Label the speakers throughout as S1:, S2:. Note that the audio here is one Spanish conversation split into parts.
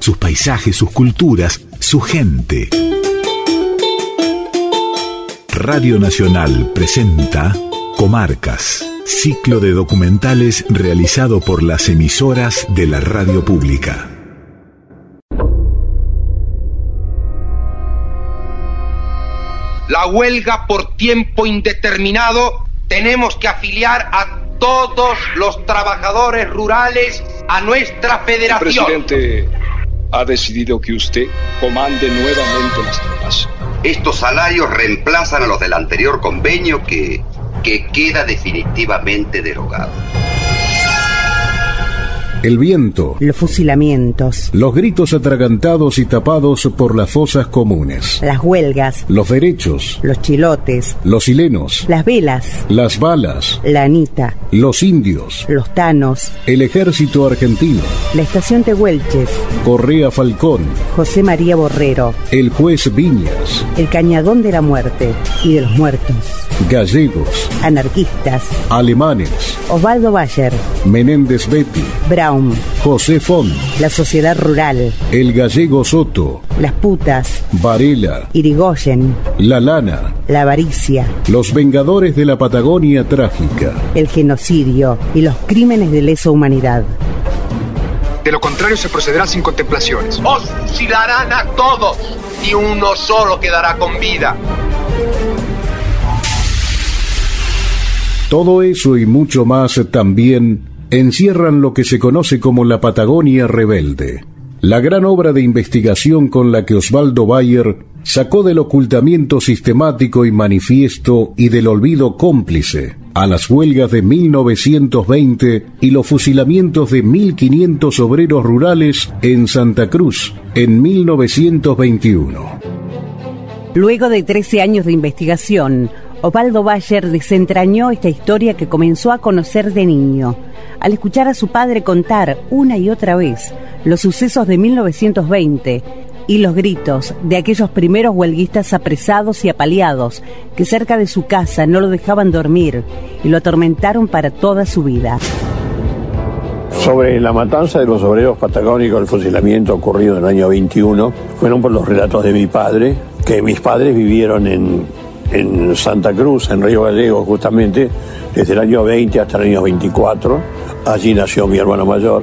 S1: Sus paisajes, sus culturas, su gente. Radio Nacional presenta Comarcas, ciclo de documentales realizado por las emisoras de la radio pública.
S2: La huelga por tiempo indeterminado tenemos que afiliar a todos los trabajadores rurales a nuestra federación.
S3: El presidente ha decidido que usted comande nuevamente las tropas.
S4: Estos salarios reemplazan a los del anterior convenio que, que queda definitivamente derogado.
S1: El viento.
S5: Los fusilamientos.
S1: Los gritos atragantados y tapados por las fosas comunes.
S5: Las huelgas.
S1: Los derechos.
S5: Los chilotes.
S1: Los chilenos.
S5: Las velas.
S1: Las balas.
S5: La anita.
S1: Los indios.
S5: Los tanos.
S1: El ejército argentino.
S5: La estación Tehuelches.
S1: Correa Falcón.
S5: José María Borrero.
S1: El juez Viñas.
S5: El cañadón de la muerte y de los muertos.
S1: Gallegos.
S5: Anarquistas.
S1: Alemanes.
S5: Osvaldo Bayer.
S1: Menéndez Betty.
S5: Brown.
S1: José Font.
S5: La sociedad rural.
S1: El gallego Soto.
S5: Las putas.
S1: Varela.
S5: Irigoyen.
S1: La lana.
S5: La avaricia.
S1: Los vengadores de la Patagonia trágica.
S5: El genocidio y los crímenes de lesa humanidad.
S6: De lo contrario se procederá sin contemplaciones.
S2: Os fusilarán a todos y uno solo quedará con vida.
S1: Todo eso y mucho más también encierran lo que se conoce como la Patagonia Rebelde, la gran obra de investigación con la que Osvaldo Bayer sacó del ocultamiento sistemático y manifiesto y del olvido cómplice a las huelgas de 1920 y los fusilamientos de 1.500 obreros rurales en Santa Cruz en 1921.
S5: Luego de 13 años de investigación, Osvaldo Bayer desentrañó esta historia que comenzó a conocer de niño, al escuchar a su padre contar una y otra vez los sucesos de 1920 y los gritos de aquellos primeros huelguistas apresados y apaleados que cerca de su casa no lo dejaban dormir y lo atormentaron para toda su vida.
S7: Sobre la matanza de los obreros patagónicos, el fusilamiento ocurrido en el año 21, fueron por los relatos de mi padre, que mis padres vivieron en, en Santa Cruz, en Río Gallego justamente, desde el año 20 hasta el año 24. Allí nació mi hermano mayor.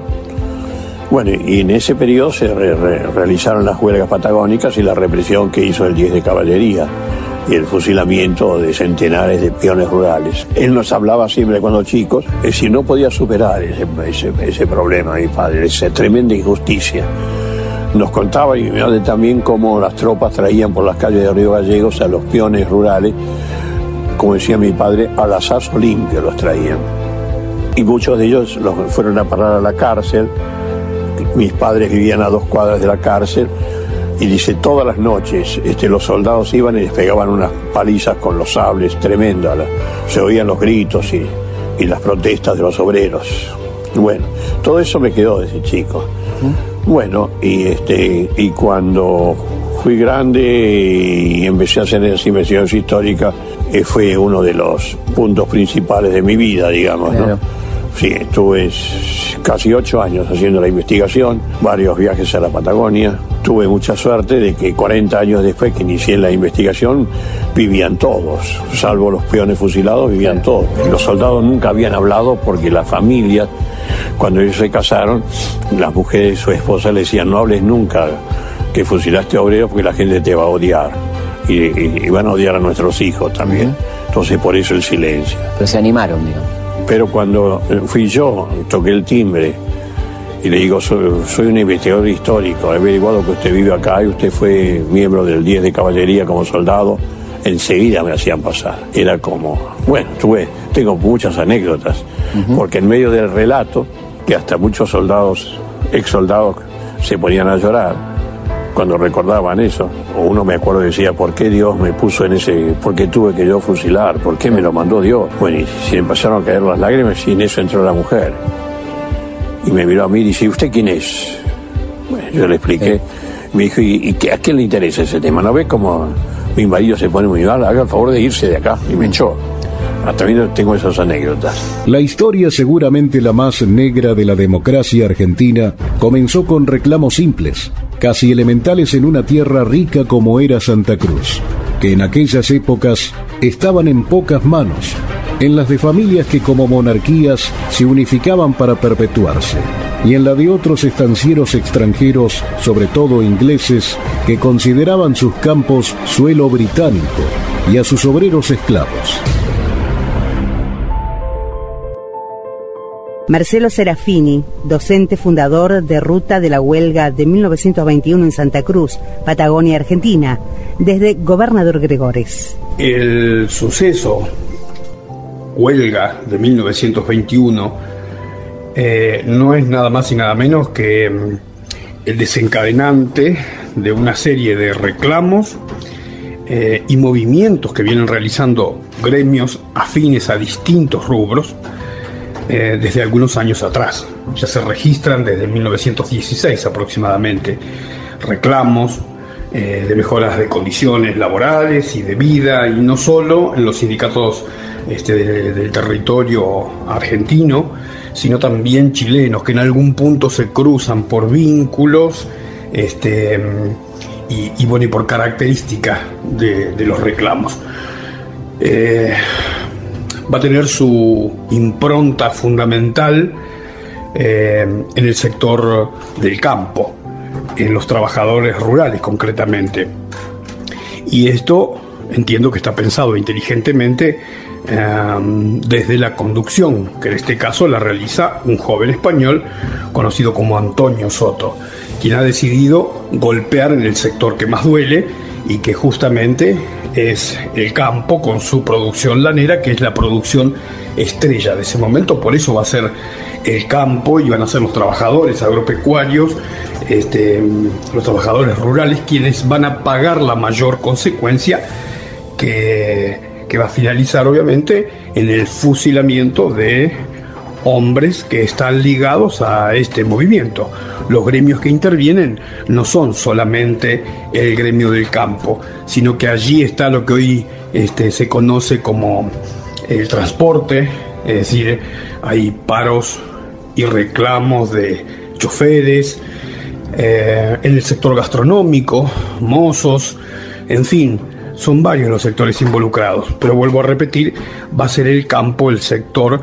S7: Bueno, y en ese periodo se re- re- realizaron las huelgas patagónicas y la represión que hizo el 10 de caballería y el fusilamiento de centenares de peones rurales. Él nos hablaba siempre cuando chicos, es decir, no podía superar ese, ese, ese problema, mi padre, esa tremenda injusticia. Nos contaba madre también cómo las tropas traían por las calles de Río Gallegos a los peones rurales, como decía mi padre, al asazo limpio los traían. Y muchos de ellos los fueron a parar a la cárcel. Mis padres vivían a dos cuadras de la cárcel. Y dice, todas las noches este, los soldados iban y les pegaban unas palizas con los sables, tremendo. la- Se oían los gritos y, y las protestas de los obreros. Bueno, todo eso me quedó desde chico. Bueno, y este y cuando fui grande y empecé a hacer esa investigación histórica, eh, fue uno de los puntos principales de mi vida, digamos, ¿no? Sí, estuve casi ocho años haciendo la investigación, varios viajes a la Patagonia. Tuve mucha suerte de que 40 años después que inicié la investigación, vivían todos, salvo los peones fusilados, vivían todos. Los soldados nunca habían hablado porque las familias, cuando ellos se casaron, las mujeres, su esposa le decían, no hables nunca que fusilaste a obreros porque la gente te va a odiar. Y, y- y van a odiar a nuestros hijos también. Entonces por eso el silencio.
S8: Pero se animaron, digo.
S7: Pero cuando fui yo, toqué el timbre y le digo, soy, soy un investigador histórico, he averiguado que usted vive acá y usted fue miembro del 10 de caballería como soldado, enseguida me hacían pasar. Era como, bueno, tuve, tengo muchas anécdotas, porque en medio del relato que hasta muchos soldados, ex soldados, se ponían a llorar cuando recordaban eso. O uno me acuerdo decía, ¿por qué Dios me puso en ese, por qué tuve que yo fusilar? ¿Por qué me lo mandó Dios? Bueno, y se empezaron a caer las lágrimas y en eso entró la mujer. Y me miró a mí y dice, ¿usted quién es? Bueno, yo le expliqué. Me dijo, ¿y, y a quién le interesa ese tema? ¿No ve cómo mi marido se pone muy mal? Haga el favor de irse de acá. Y me echó. Hasta ahí tengo esas anécdotas.
S1: La historia, seguramente la más negra de la democracia argentina, comenzó con reclamos simples, casi elementales en una tierra rica como era Santa Cruz, que en aquellas épocas estaban en pocas manos, en las de familias que como monarquías se unificaban para perpetuarse, y en la de otros estancieros extranjeros, sobre todo ingleses, que consideraban sus campos suelo británico y a sus obreros esclavos.
S5: Marcelo Serafini, docente fundador de Ruta de la Huelga de 1921 en Santa Cruz, Patagonia, Argentina, desde Gobernador Gregores.
S8: El suceso huelga de 1921 eh, no es nada más y nada menos que mm, el desencadenante de una serie de reclamos eh, y movimientos que vienen realizando gremios afines a distintos rubros eh, desde algunos años atrás. Ya se registran desde 1916 aproximadamente reclamos eh, de mejoras de condiciones laborales y de vida, y no solo en los sindicatos este, del territorio argentino, sino también chilenos, que en algún punto se cruzan por vínculos este, y, bueno, y por características de, los reclamos. Eh, va a tener su impronta fundamental eh, en el sector del campo, en los trabajadores rurales concretamente. Y esto entiendo que está pensado inteligentemente eh, desde la conducción, que en este caso la realiza un joven español conocido como Antonio Soto, quien ha decidido golpear en el sector que más duele y que justamente es el campo con su producción lanera, que es la producción estrella de ese momento, por eso va a ser el campo y van a ser los trabajadores agropecuarios, este, los trabajadores rurales, quienes van a pagar la mayor consecuencia que, que va a finalizar obviamente en el fusilamiento de hombres que están ligados a este movimiento. Los gremios que intervienen no son solamente el gremio del campo, sino que allí está lo que hoy este, se conoce como el transporte, es decir, hay paros y reclamos de choferes, eh, en el sector gastronómico, mozos, en fin, son varios los sectores involucrados, pero vuelvo a repetir, va a ser el campo el sector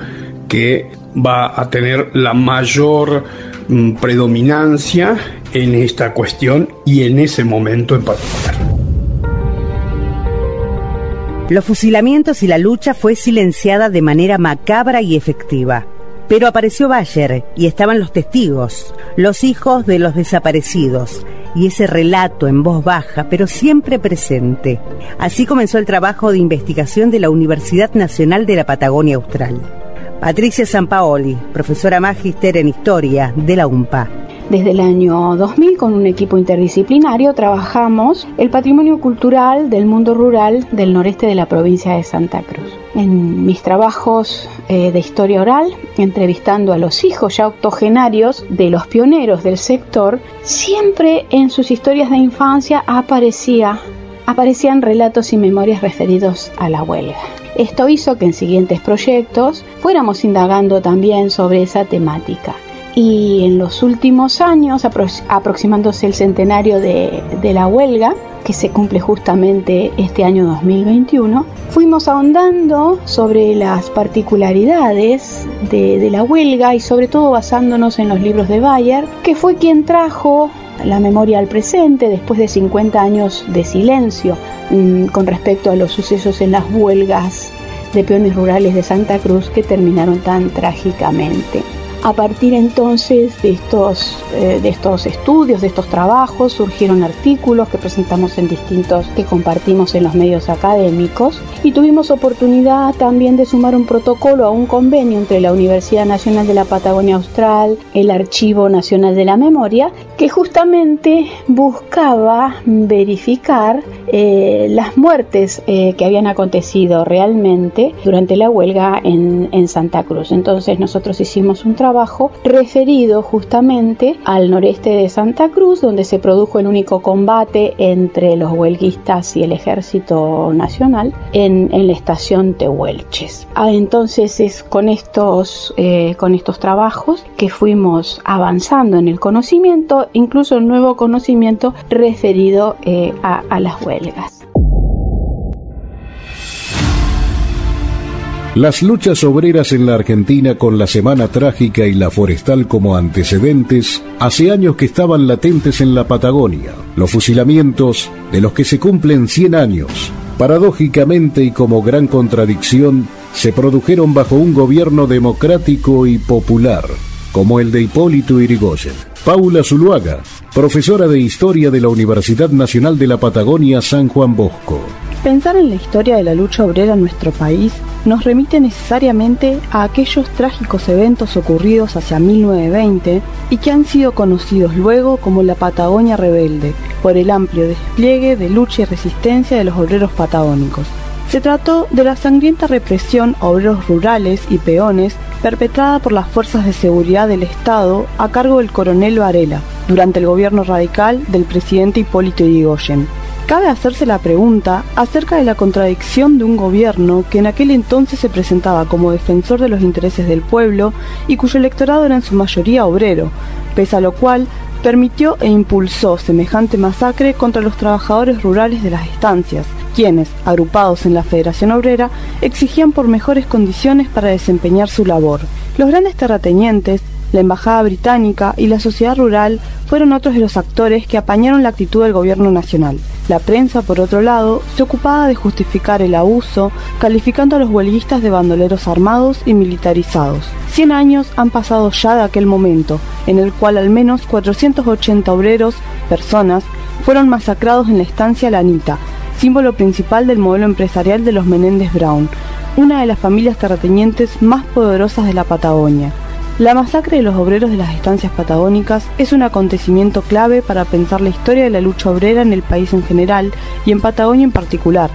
S8: que va a tener la mayor mm, predominancia en esta cuestión y en ese momento en particular.
S5: Los fusilamientos y la lucha fue silenciada de manera macabra y efectiva. Pero apareció Bayer y estaban los testigos, los hijos de los desaparecidos, y ese relato en voz baja, pero siempre presente. Así comenzó el trabajo de investigación de la Universidad Nacional de la Patagonia Austral. Patricia Sampaoli, profesora magíster en Historia de la UMPA.
S9: Desde el año 2000, con un equipo interdisciplinario, trabajamos el patrimonio cultural del mundo rural del noreste de la provincia de Santa Cruz. En mis trabajos eh, de historia oral, entrevistando a los hijos ya octogenarios de los pioneros del sector, siempre en sus historias de infancia aparecía, aparecían relatos y memorias referidos a la huelga. Esto hizo que en siguientes proyectos fuéramos indagando también sobre esa temática. Y en los últimos años, aproximándose el centenario de, la huelga, que se cumple justamente este año 2021, fuimos ahondando sobre las particularidades de, la huelga y sobre todo basándonos en los libros de Bayer, que fue quien trajo la memoria al presente después de 50 años de silencio Mm, con respecto a los sucesos en las huelgas de peones rurales de Santa Cruz que terminaron tan trágicamente. A partir entonces de estos, eh, de estos estudios, de estos trabajos, surgieron artículos que presentamos en distintos, que compartimos en los medios académicos y tuvimos oportunidad también de sumar un protocolo a un convenio entre la Universidad Nacional de la Patagonia Austral, el Archivo Nacional de la Memoria, que justamente buscaba verificar eh, las muertes eh, que habían acontecido realmente durante la huelga en, en Santa Cruz. Entonces nosotros hicimos un trabajo referido justamente al noreste de Santa Cruz, donde se produjo el único combate entre los huelguistas y el ejército nacional en, en la estación Tehuelches. Ah, entonces es con estos, eh, con estos trabajos que fuimos avanzando en el conocimiento, incluso el nuevo conocimiento referido eh, a, a las huelgas.
S1: Las luchas obreras en la Argentina con la Semana Trágica y la Forestal como antecedentes, hace años que estaban latentes en la Patagonia. Los fusilamientos, de los que se cumplen 100 años, paradójicamente y como gran contradicción, se produjeron bajo un gobierno democrático y popular, como el de Hipólito Yrigoyen. Paula Zuluaga, profesora de Historia de la Universidad Nacional de la Patagonia San Juan Bosco.
S10: Pensar en la historia de la lucha obrera en nuestro país nos remite necesariamente a aquellos trágicos eventos ocurridos hacia 1920 y que han sido conocidos luego como la Patagonia Rebelde, por el amplio despliegue de lucha y resistencia de los obreros patagónicos. Se trató de la sangrienta represión a obreros rurales y peones perpetrada por las fuerzas de seguridad del Estado a cargo del coronel Varela durante el gobierno radical del presidente Hipólito Yrigoyen. Cabe hacerse la pregunta acerca de la contradicción de un gobierno que en aquel entonces se presentaba como defensor de los intereses del pueblo y cuyo electorado era en su mayoría obrero, pese a lo cual permitió e impulsó semejante masacre contra los trabajadores rurales de las estancias, quienes, agrupados en la Federación Obrera, exigían por mejores condiciones para desempeñar su labor. Los grandes terratenientes, la Embajada Británica y la sociedad rural fueron otros de los actores que apañaron la actitud del gobierno nacional. La prensa, por otro lado, se ocupaba de justificar el abuso, calificando a los huelguistas de bandoleros armados y militarizados. Cien años han pasado ya de aquel momento, en el cual al menos 480 obreros, personas, fueron masacrados en la estancia Lanita, símbolo principal del modelo empresarial de los Menéndez Brown, una de las familias terratenientes más poderosas de la Patagonia. La masacre de los obreros de las estancias patagónicas es un acontecimiento clave para pensar la historia de la lucha obrera en el país en general y en Patagonia en particular,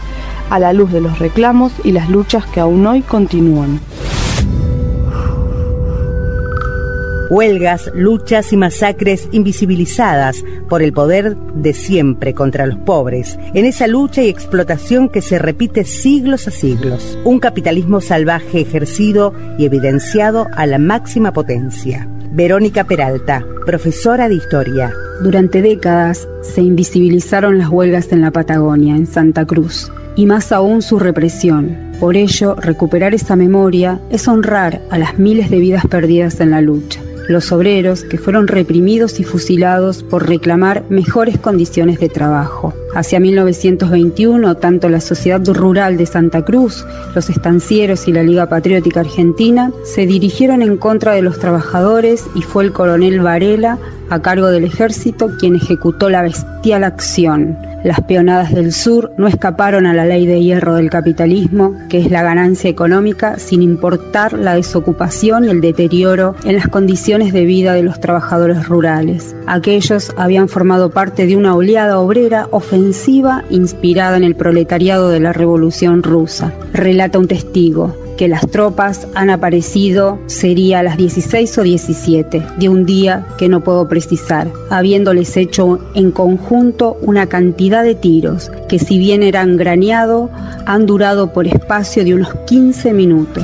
S10: a la luz de los reclamos y las luchas que aún hoy continúan.
S5: Huelgas, luchas y masacres invisibilizadas por el poder de siempre contra los pobres, en esa lucha y explotación que se repite siglos a siglos. Un capitalismo salvaje ejercido y evidenciado a la máxima potencia. Verónica Peralta, profesora de historia.
S11: Durante décadas se invisibilizaron las huelgas en la Patagonia, en Santa Cruz, y más aún su represión. Por ello, recuperar esa memoria es honrar a las miles de vidas perdidas en la lucha los obreros que fueron reprimidos y fusilados por reclamar mejores condiciones de trabajo. Hacia 1921, tanto la Sociedad Rural de Santa Cruz, los estancieros y la Liga Patriótica Argentina se dirigieron en contra de los trabajadores y fue el coronel Varela, a cargo del ejército, quien ejecutó la bestial acción. Las peonadas del sur no escaparon a la ley de hierro del capitalismo, que es la ganancia económica sin importar la desocupación y el deterioro en las condiciones de vida de los trabajadores rurales. Aquellos habían formado parte de una oleada obrera ofensiva inspirada en el proletariado de la Revolución Rusa. Relata un testigo que las tropas han aparecido sería a las 16 o 17 de un día que no puedo precisar, habiéndoles hecho en conjunto una cantidad de tiros que si bien eran graneado, han durado por espacio de unos 15 minutos.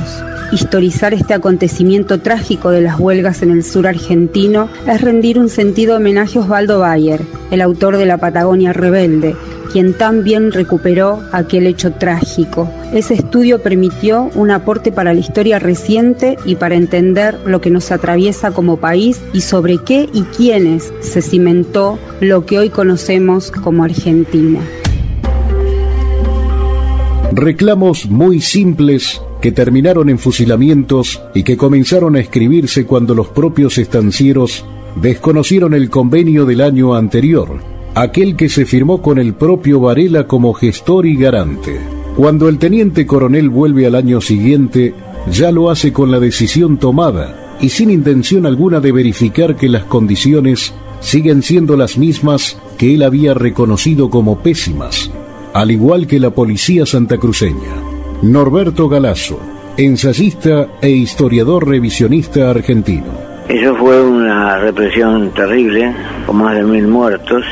S11: Historizar este acontecimiento trágico de las huelgas en el sur argentino es rendir un sentido homenaje a Osvaldo Bayer, el autor de La Patagonia Rebelde, quien también recuperó aquel hecho trágico. Ese estudio permitió un aporte para la historia reciente y para entender lo que nos atraviesa como país y sobre qué y quiénes se cimentó lo que hoy conocemos como Argentina.
S1: Reclamos muy simples que terminaron en fusilamientos y que comenzaron a escribirse cuando los propios estancieros desconocieron el convenio del año anterior, aquel que se firmó con el propio Varela como gestor y garante. Cuando el teniente coronel vuelve al año siguiente, ya lo hace con la decisión tomada y sin intención alguna de verificar que las condiciones siguen siendo las mismas que él había reconocido como pésimas, al igual que la policía santacruceña. Norberto Galazo, ensayista e historiador revisionista argentino.
S12: Eso fue una represión terrible, con más de mil muertos,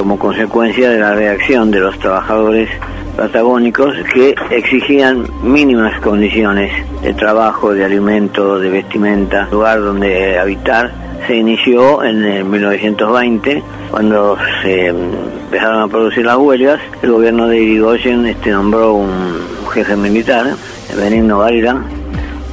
S12: como consecuencia de la reacción de los trabajadores patagónicos que exigían mínimas condiciones de trabajo, de alimento, de vestimenta, lugar donde habitar. Se inició en el 1920, cuando se empezaron a producir las huelgas. El gobierno de Irigoyen este, nombró un jefe militar, Benigno Varela,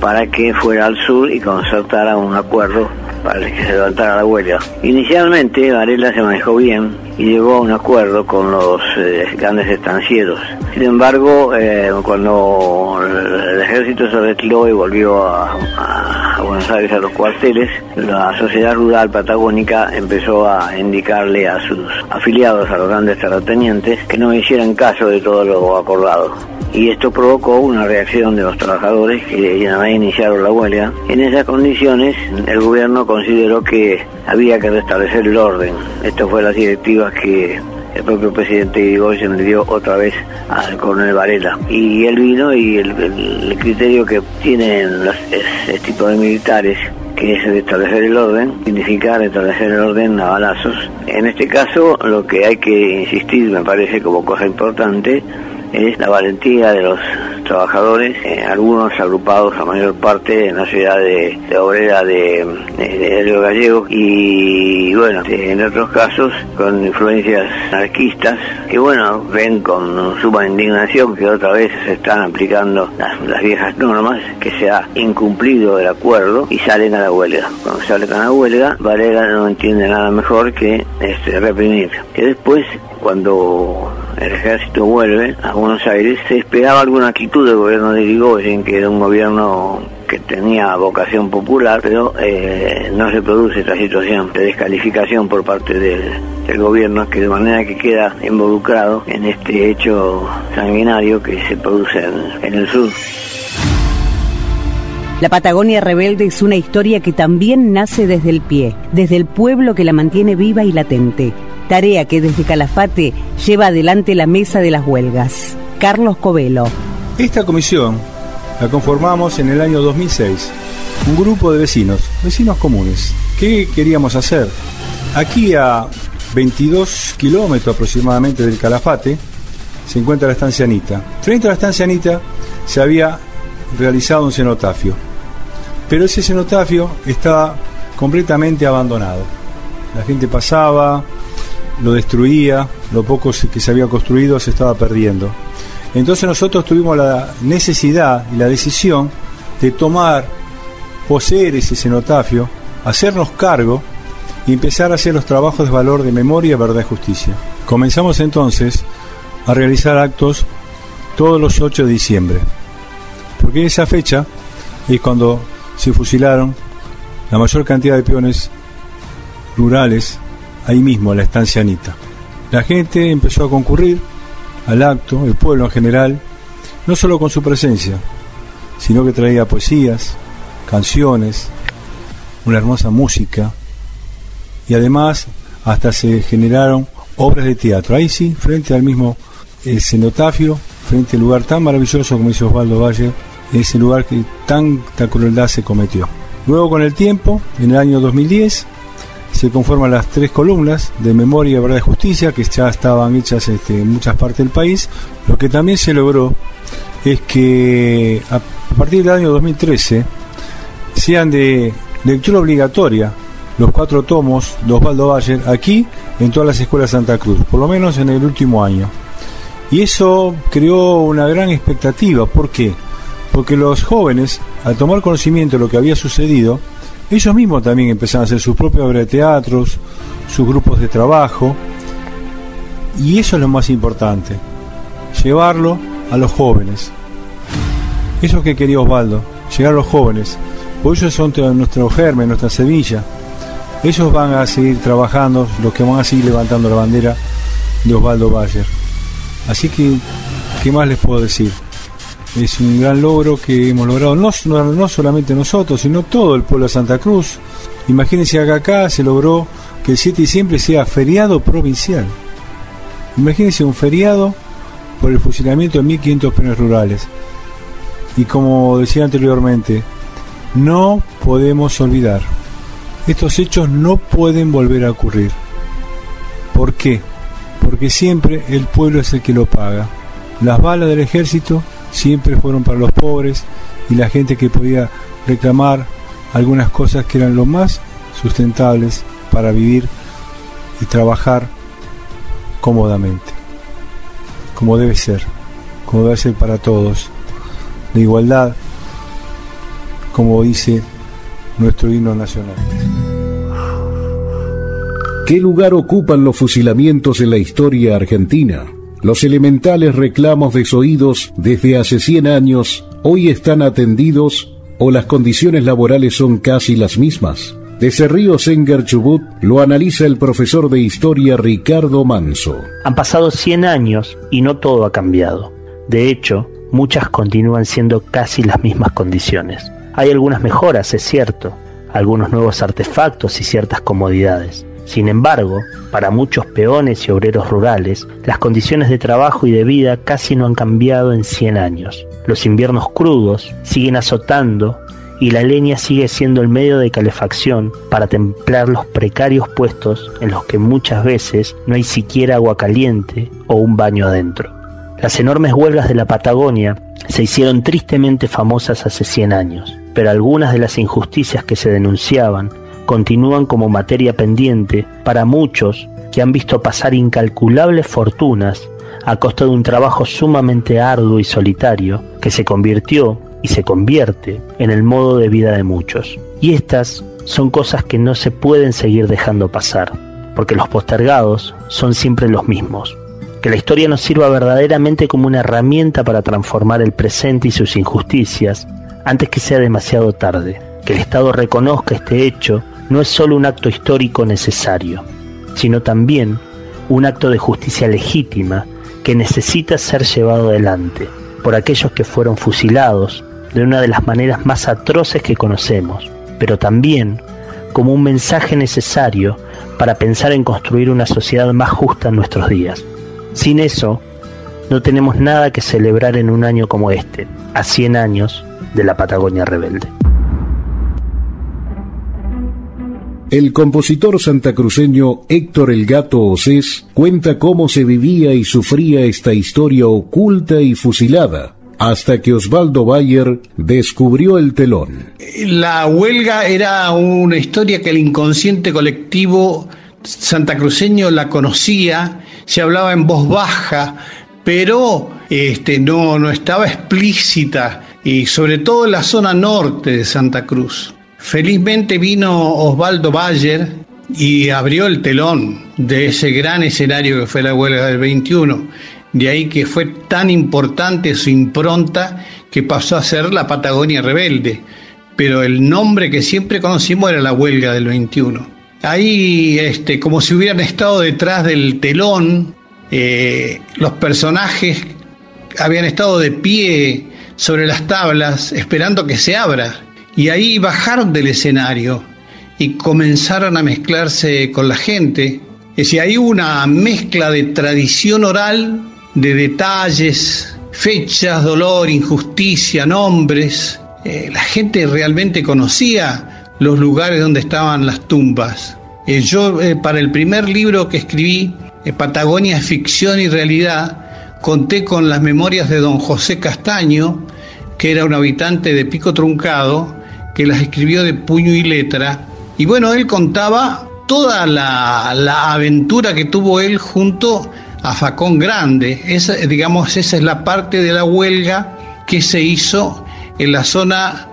S12: para que fuera al sur y concertara un acuerdo para que se levantara la huelga. Inicialmente Varela se manejó bien y llegó a un acuerdo con los eh, grandes estancieros. Sin embargo, eh, cuando el ejército se retiró y volvió a, a, Buenos Aires a los cuarteles, la sociedad rural patagónica empezó a indicarle a sus afiliados, a los grandes terratenientes, que no hicieran caso de todo lo acordado y esto provocó una reacción de los trabajadores que ya iniciaron la huelga. En esas condiciones el gobierno consideró que había que restablecer el orden. Esto fue las directivas que el propio presidente Irigoyen le dio otra vez al coronel Varela. Y él vino y el, criterio que tienen los, de militares que es establecer el orden, significa establecer el orden a balazos. En este caso, lo que hay que insistir, me parece como cosa importante, es la valentía de los trabajadores, eh, algunos agrupados a mayor parte en la ciudad de, obrera de, de, Gallego y bueno, en otros casos con influencias anarquistas que bueno, ven con suma indignación que otra vez se están aplicando las, viejas normas, que se ha incumplido el acuerdo y salen a la huelga. Cuando salen a la huelga, Valera no entiende nada mejor que este, reprimir. Que después, cuando el ejército vuelve a Buenos Aires, se esperaba alguna actitud del gobierno de Irigoyen, que era un gobierno que tenía vocación popular, pero eh, no se produce esta situación de descalificación por parte del, gobierno, que de manera que queda involucrado en este hecho sanguinario que se produce en el sur.
S5: La Patagonia rebelde es una historia que también nace desde el pie, desde el pueblo que la mantiene viva y latente tarea que desde Calafate lleva adelante la mesa de las huelgas. Carlos Covelo.
S13: Esta comisión la conformamos en el año 2006. Un grupo de vecinos, vecinos comunes. ¿Qué queríamos hacer? Aquí a 22 kilómetros aproximadamente del Calafate se encuentra la estancia Anita. Frente a la estancia Anita se había realizado un cenotafio, pero ese cenotafio estaba completamente abandonado. La gente pasaba, lo destruía, lo poco que se había construido se estaba perdiendo. Entonces nosotros tuvimos la necesidad y la decisión de tomar, poseer ese cenotafio, hacernos cargo y empezar a hacer los trabajos de valor de memoria, verdad y justicia. Comenzamos entonces a realizar actos todos los 8 de diciembre, porque esa fecha es cuando se fusilaron la mayor cantidad de peones rurales ahí mismo, en la estancia Anita. La gente empezó a concurrir al acto, el pueblo en general, no solo con su presencia, sino que traía poesías, canciones, una hermosa música y además hasta se generaron obras de teatro. Ahí sí, frente al mismo cenotafio, frente al lugar tan maravilloso como dice Osvaldo Valle, ese lugar que tanta crueldad se cometió. Luego con el tiempo, en el año 2010, se conforman las tres columnas de memoria, verdad y justicia, que ya estaban hechas este, en muchas partes del país. Lo que también se logró es que a partir del año 2013 sean de lectura obligatoria los cuatro tomos de Osvaldo Bayer aquí en todas las escuelas de Santa Cruz, por lo menos en el último año. Y eso creó una gran expectativa. ¿Por qué? Porque los jóvenes, al tomar conocimiento de lo que había sucedido, ellos mismos también empezaron a hacer sus propias obras de teatros, sus grupos de trabajo, y eso es lo más importante, llevarlo a los jóvenes. Eso que quería Osvaldo, llegar a los jóvenes, porque ellos son nuestro germen, nuestra semilla. Ellos van a seguir trabajando, los que van a seguir levantando la bandera de Osvaldo Bayer. Así que, ¿qué más les puedo decir? Es un gran logro que hemos logrado, no, no, solamente nosotros, sino todo el pueblo de Santa Cruz. Imagínense que acá se logró que el 7 de diciembre sea feriado provincial. Imagínense un feriado por el fusilamiento de 1.500 peones rurales. Y como decía anteriormente, no podemos olvidar, estos hechos no pueden volver a ocurrir. ¿Por qué? Porque siempre el pueblo es el que lo paga. Las balas del ejército siempre fueron para los pobres y la gente que podía reclamar algunas cosas que eran lo más sustentables para vivir y trabajar cómodamente, como debe ser, como debe ser para todos. La igualdad, como dice nuestro himno nacional.
S1: ¿Qué lugar ocupan los fusilamientos en la historia argentina? Los elementales reclamos desoídos desde hace 100 años hoy están atendidos o las condiciones laborales son casi las mismas. Desde Río Senger Chubut lo analiza el profesor de historia Ricardo Manso.
S14: Han pasado 100 años y no todo ha cambiado. De hecho, muchas continúan siendo casi las mismas condiciones. Hay algunas mejoras, es cierto, algunos nuevos artefactos y ciertas comodidades. Sin embargo, para muchos peones y obreros rurales, las condiciones de trabajo y de vida casi no han cambiado en 100 años. Los inviernos crudos siguen azotando y la leña sigue siendo el medio de calefacción para templar los precarios puestos en los que muchas veces no hay siquiera agua caliente o un baño adentro. Las enormes huelgas de la Patagonia se hicieron tristemente famosas hace 100 años, pero algunas de las injusticias que se denunciaban continúan como materia pendiente para muchos que han visto pasar incalculables fortunas a costa de un trabajo sumamente arduo y solitario que se convirtió y se convierte en el modo de vida de muchos. Y estas son cosas que no se pueden seguir dejando pasar, porque los postergados son siempre los mismos. Que la historia nos sirva verdaderamente como una herramienta para transformar el presente y sus injusticias antes que sea demasiado tarde. Que el Estado reconozca este hecho no es solo un acto histórico necesario, sino también un acto de justicia legítima que necesita ser llevado adelante por aquellos que fueron fusilados de una de las maneras más atroces que conocemos, pero también como un mensaje necesario para pensar en construir una sociedad más justa en nuestros días. Sin eso, no tenemos nada que celebrar en un año como este, a 100 años de la Patagonia rebelde.
S1: El compositor santacruceño Héctor El Gato Osés cuenta cómo se vivía y sufría esta historia oculta y fusilada hasta que Osvaldo Bayer descubrió el telón.
S15: La huelga era una historia que el inconsciente colectivo santacruceño la conocía, se hablaba en voz baja, pero este, no, no estaba explícita, y sobre todo en la zona norte de Santa Cruz. Felizmente vino Osvaldo Bayer y abrió el telón de ese gran escenario que fue la huelga del 21 de ahí que fue tan importante su impronta que pasó a ser la Patagonia Rebelde. Pero el nombre que siempre conocimos era la huelga del 21. Ahí, este, como si hubieran estado detrás del telón, eh, los personajes habían estado de pie sobre las tablas esperando que se abra. Y ahí bajaron del escenario y comenzaron a mezclarse con la gente. Es decir, hay una mezcla de tradición oral de detalles, fechas, dolor, injusticia, nombres. Eh, la gente realmente conocía los lugares donde estaban las tumbas. Eh, yo, eh, para el primer libro que escribí, Patagonia, ficción y realidad, conté con las memorias de don José Castaño, que era un habitante de Pico Truncado, que las escribió de puño y letra. Y bueno, él contaba toda la, aventura que tuvo él junto a Facón Grande. Esa, digamos, esa es la parte de la huelga que se hizo en la zona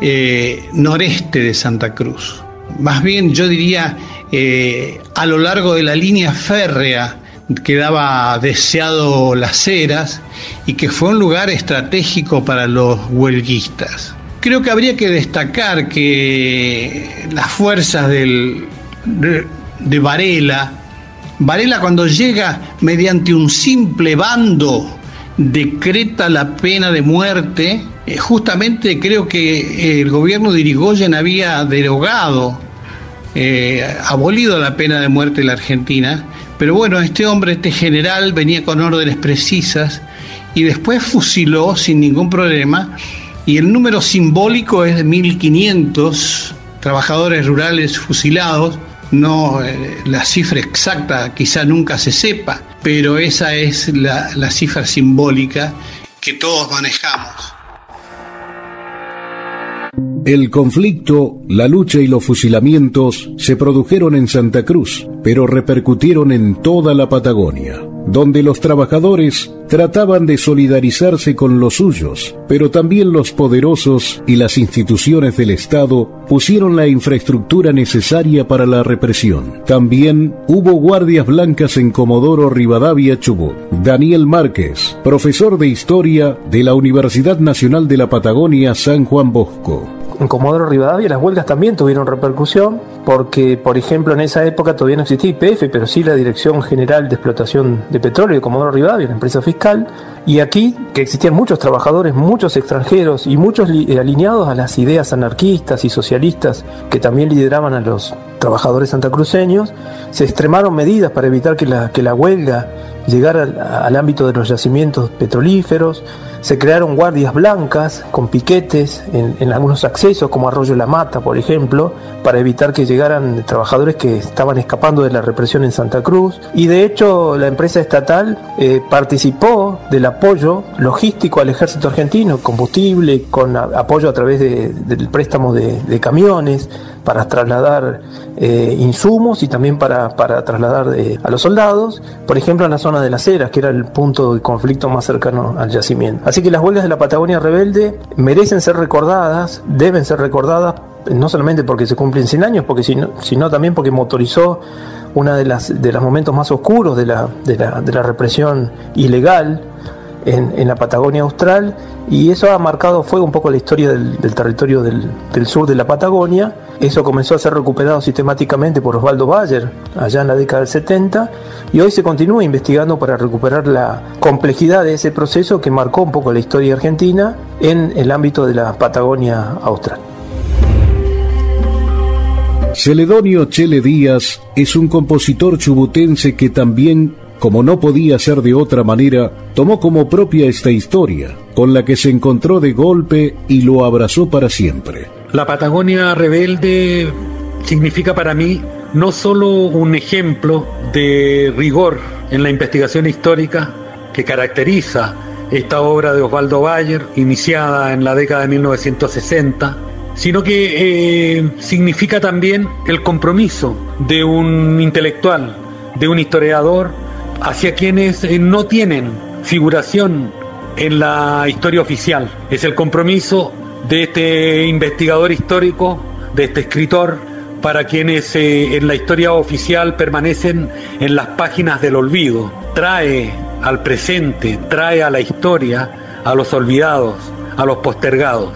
S15: eh, noreste de Santa Cruz. Más bien yo diría eh, a lo largo de la línea férrea quedaba deseado Las Heras y que fue un lugar estratégico para los huelguistas. Creo que habría que destacar que las fuerzas de, Varela, Varela cuando llega mediante un simple bando decreta la pena de muerte, eh, justamente creo que el gobierno de Irigoyen había derogado, eh, abolido la pena de muerte en la Argentina, pero bueno, este hombre, este general, venía con órdenes precisas y después fusiló sin ningún problema y el número simbólico es de 1500 trabajadores rurales fusilados. No, eh, la cifra exacta quizá nunca se sepa, pero esa es la, la cifra simbólica que todos manejamos.
S1: El conflicto, la lucha y los fusilamientos se produjeron en Santa Cruz, pero repercutieron en toda la Patagonia, donde los trabajadores trataban de solidarizarse con los suyos, pero también los poderosos y las instituciones del Estado pusieron la infraestructura necesaria para la represión. También hubo guardias blancas en Comodoro Rivadavia Chubut. Daniel Márquez, profesor de Historia de la Universidad Nacional de la Patagonia San Juan Bosco
S16: en Comodoro Rivadavia las huelgas también tuvieron repercusión porque, por ejemplo, en esa época todavía no existía IPF, pero sí la Dirección General de Explotación de Petróleo de Comodoro Rivadavia, una empresa fiscal, y aquí que existían muchos trabajadores, muchos extranjeros y muchos alineados a las ideas anarquistas y socialistas que también lideraban a los trabajadores santacruceños, se extremaron medidas para evitar que la, que la huelga llegara al, ámbito de los yacimientos petrolíferos, se crearon guardias blancas con piquetes en, algunos accesos, como Arroyo La Mata, por ejemplo, para evitar que llegaran trabajadores que estaban escapando de la represión en Santa Cruz. Y de hecho, la empresa estatal eh, participó del apoyo logístico al ejército argentino, combustible, con apoyo a través de, del préstamo de, camiones para trasladar eh, insumos y también para, para trasladar eh, a los soldados, por ejemplo en la zona de las Heras, que era el punto de conflicto más cercano al yacimiento. Así que las huelgas de la Patagonia rebelde merecen ser recordadas, deben ser recordadas, no solamente porque se cumplen 100 años, porque sino, sino también porque motorizó uno de, de los momentos más oscuros de la, de la, de la represión ilegal en, en, la Patagonia Austral y eso ha marcado fue un poco la historia del, del territorio del, del, sur de la Patagonia. Eso comenzó a ser recuperado sistemáticamente por Osvaldo Bayer allá en la década del 70 y hoy se continúa investigando para recuperar la complejidad de ese proceso que marcó un poco la historia argentina en el ámbito de la Patagonia Austral.
S1: Celedonio Chele Díaz es un compositor chubutense que también como no podía ser de otra manera, tomó como propia esta historia, con la que se encontró de golpe y lo abrazó para siempre.
S17: La Patagonia rebelde significa para mí no solo un ejemplo de rigor en la investigación histórica que caracteriza esta obra de Osvaldo Bayer, iniciada en la década de 1960, sino que eh, significa también el compromiso de un intelectual, de un historiador, hacia quienes eh, no tienen figuración en la historia oficial. Es el compromiso de este investigador histórico, de este escritor, para quienes eh, en la historia oficial permanecen en las páginas del olvido. Trae al presente, trae a la historia a los olvidados, a los postergados.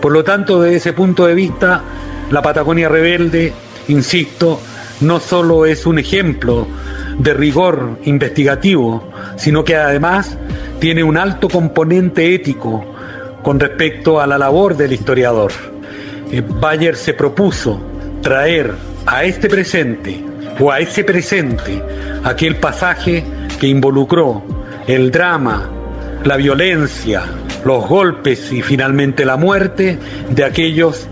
S17: Por lo tanto, desde ese punto de vista, la Patagonia rebelde, insisto, no solo es un ejemplo de rigor investigativo, sino que además tiene un alto componente ético con respecto a la labor del historiador. Eh, Bayer se propuso traer a este presente o a ese presente aquel pasaje que involucró el drama, la violencia, los golpes y finalmente la muerte de aquellos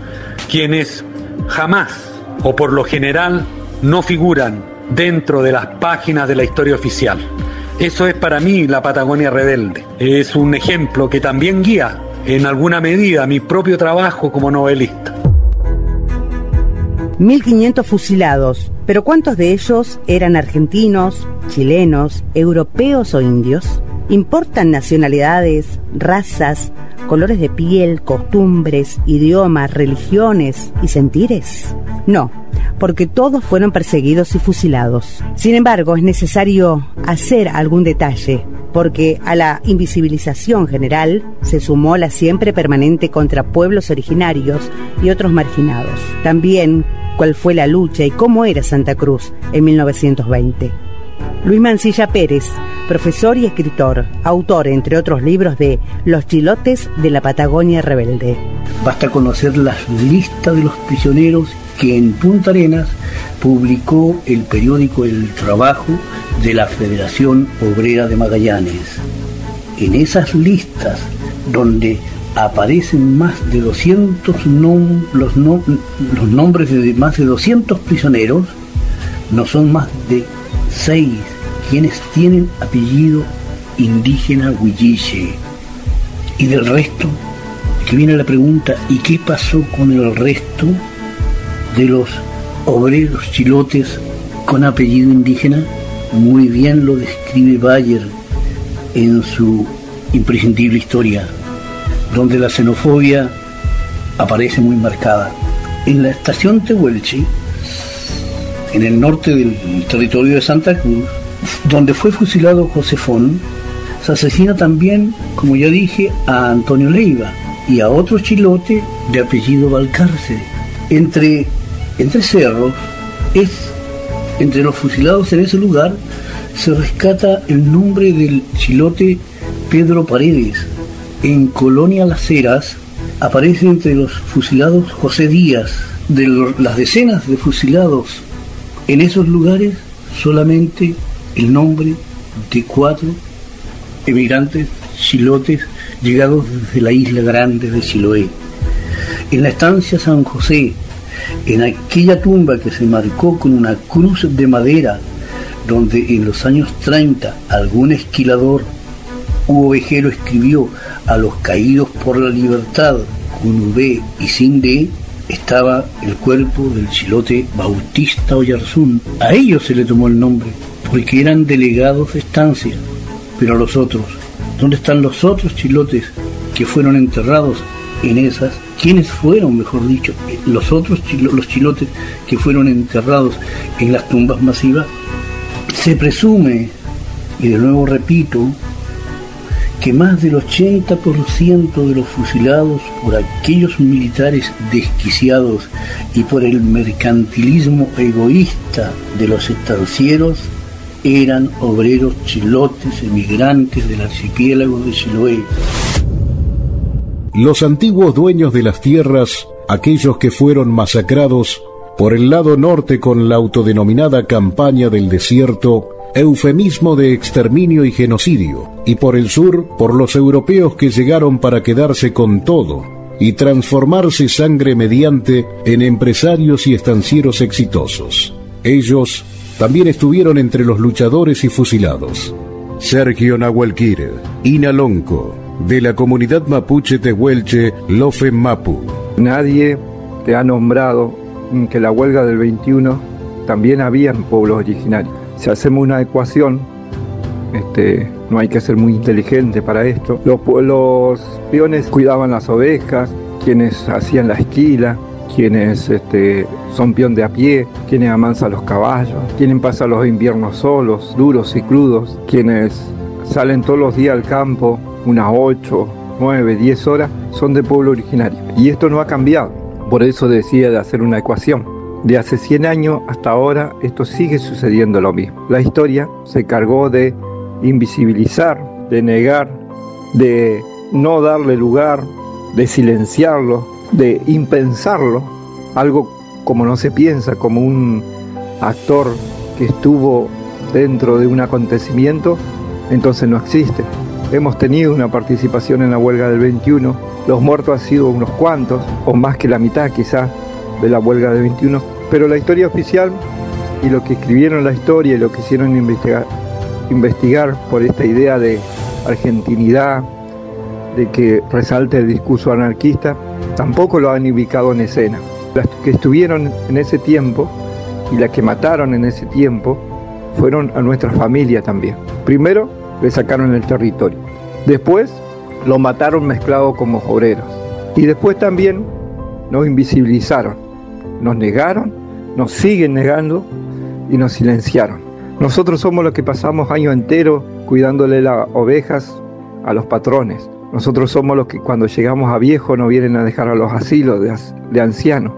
S17: quienes jamás o por lo general no figuran dentro de las páginas de la historia oficial. Eso es para mí la Patagonia rebelde. Es un ejemplo que también guía en alguna medida mi propio trabajo como novelista.
S5: 1.500 fusilados, pero ¿cuántos de ellos eran argentinos, chilenos, europeos o indios? ¿Importan nacionalidades, razas, colores de piel, costumbres, idiomas, religiones y sentires? No, porque todos fueron perseguidos y fusilados. Sin embargo, es necesario hacer algún detalle, porque a la invisibilización general se sumó la siempre permanente contra pueblos originarios y otros marginados. También cuál fue la lucha y cómo era Santa Cruz en 1920. Luis Mancilla Pérez, profesor y escritor, autor, entre otros libros, de Los chilotes de la Patagonia Rebelde.
S18: Basta conocer las listas de los prisioneros que en Punta Arenas publicó el periódico El Trabajo de la Federación Obrera de Magallanes. En esas listas donde aparecen más de 200 los, los nombres de más de 200 prisioneros, no son más de 6 quienes tienen apellido indígena huilliche. Y del resto, que viene la pregunta, ¿y qué pasó con el resto de los obreros chilotes con apellido indígena? Muy bien lo describe Bayer en su imprescindible historia, donde la xenofobia aparece muy marcada. En la estación Tehuelche, en el norte del territorio de Santa Cruz, donde fue fusilado Josefón, se asesina también, como ya dije, a Antonio Leiva y a otro chilote de apellido Valcarce. Entre, entre cerros, es, entre los fusilados en ese lugar, se rescata el nombre del chilote Pedro Paredes. En Colonia Las Heras aparece entre los fusilados José Díaz. De las decenas de fusilados en esos lugares, solamente el nombre de cuatro emigrantes chilotes llegados desde la isla grande de Chiloé. En la estancia San José, en aquella tumba que se marcó con una cruz de madera, donde en los años 30 algún esquilador u ovejero escribió a los caídos por la libertad con V y sin D, estaba el cuerpo del chilote Bautista Oyarzún. A ellos se le tomó el nombre, porque eran delegados de estancia. Pero a los otros, ¿dónde están los otros chilotes que fueron enterrados en esas? ¿Quiénes fueron, mejor dicho, los otros los chilotes que fueron enterrados en las tumbas masivas? Se presume, y de nuevo repito, que más del 80% de los fusilados por aquellos militares desquiciados y por el mercantilismo egoísta de los estancieros eran obreros chilotes emigrantes del archipiélago de Chiloé.
S1: Los antiguos dueños de las tierras, aquellos que fueron masacrados por el lado norte con la autodenominada campaña del desierto, eufemismo de exterminio y genocidio, y por el sur por los europeos que llegaron para quedarse con todo y transformarse sangre mediante en empresarios y estancieros exitosos. Ellos también estuvieron entre los luchadores y fusilados. Sergio Nahuelquire, Inalonco, de la comunidad mapuche Tehuelche, Lofe Mapu.
S19: Nadie te ha nombrado que la huelga del 21 también había en pueblos originarios. Si hacemos una ecuación, este, no hay que ser muy inteligente para esto. Los, los peones cuidaban las ovejas, quienes hacían la esquila, quienes este, son peón de a pie, quienes amansan los caballos, quienes pasan los inviernos solos, duros y crudos, quienes salen todos los días al campo, unas 8, 9, 10 horas, son de pueblo originario. Y esto no ha cambiado. Por eso decía de hacer una ecuación. De hace 100 años hasta ahora esto sigue sucediendo lo mismo. La historia se cargó de invisibilizar, de negar, de no darle lugar, de silenciarlo, de impensarlo, algo como no se piensa, como un actor que estuvo dentro de un acontecimiento, entonces no existe. Hemos tenido una participación en la huelga del 21, los muertos han sido unos cuantos, o más que la mitad quizás de la huelga del 21, pero la historia oficial y lo que escribieron la historia y lo que hicieron investigar, por esta idea de argentinidad, de que resalte el discurso anarquista, tampoco lo han ubicado en escena. Las que estuvieron en ese tiempo y las que mataron en ese tiempo fueron a nuestra familia también. Primero le sacaron el territorio, después lo mataron mezclado como obreros y después también nos invisibilizaron, nos negaron, nos siguen negando y nos silenciaron. Nosotros somos los que pasamos año entero cuidándole las ovejas a los patrones. Nosotros somos los que cuando llegamos a viejo nos vienen a dejar a los asilos de, de ancianos,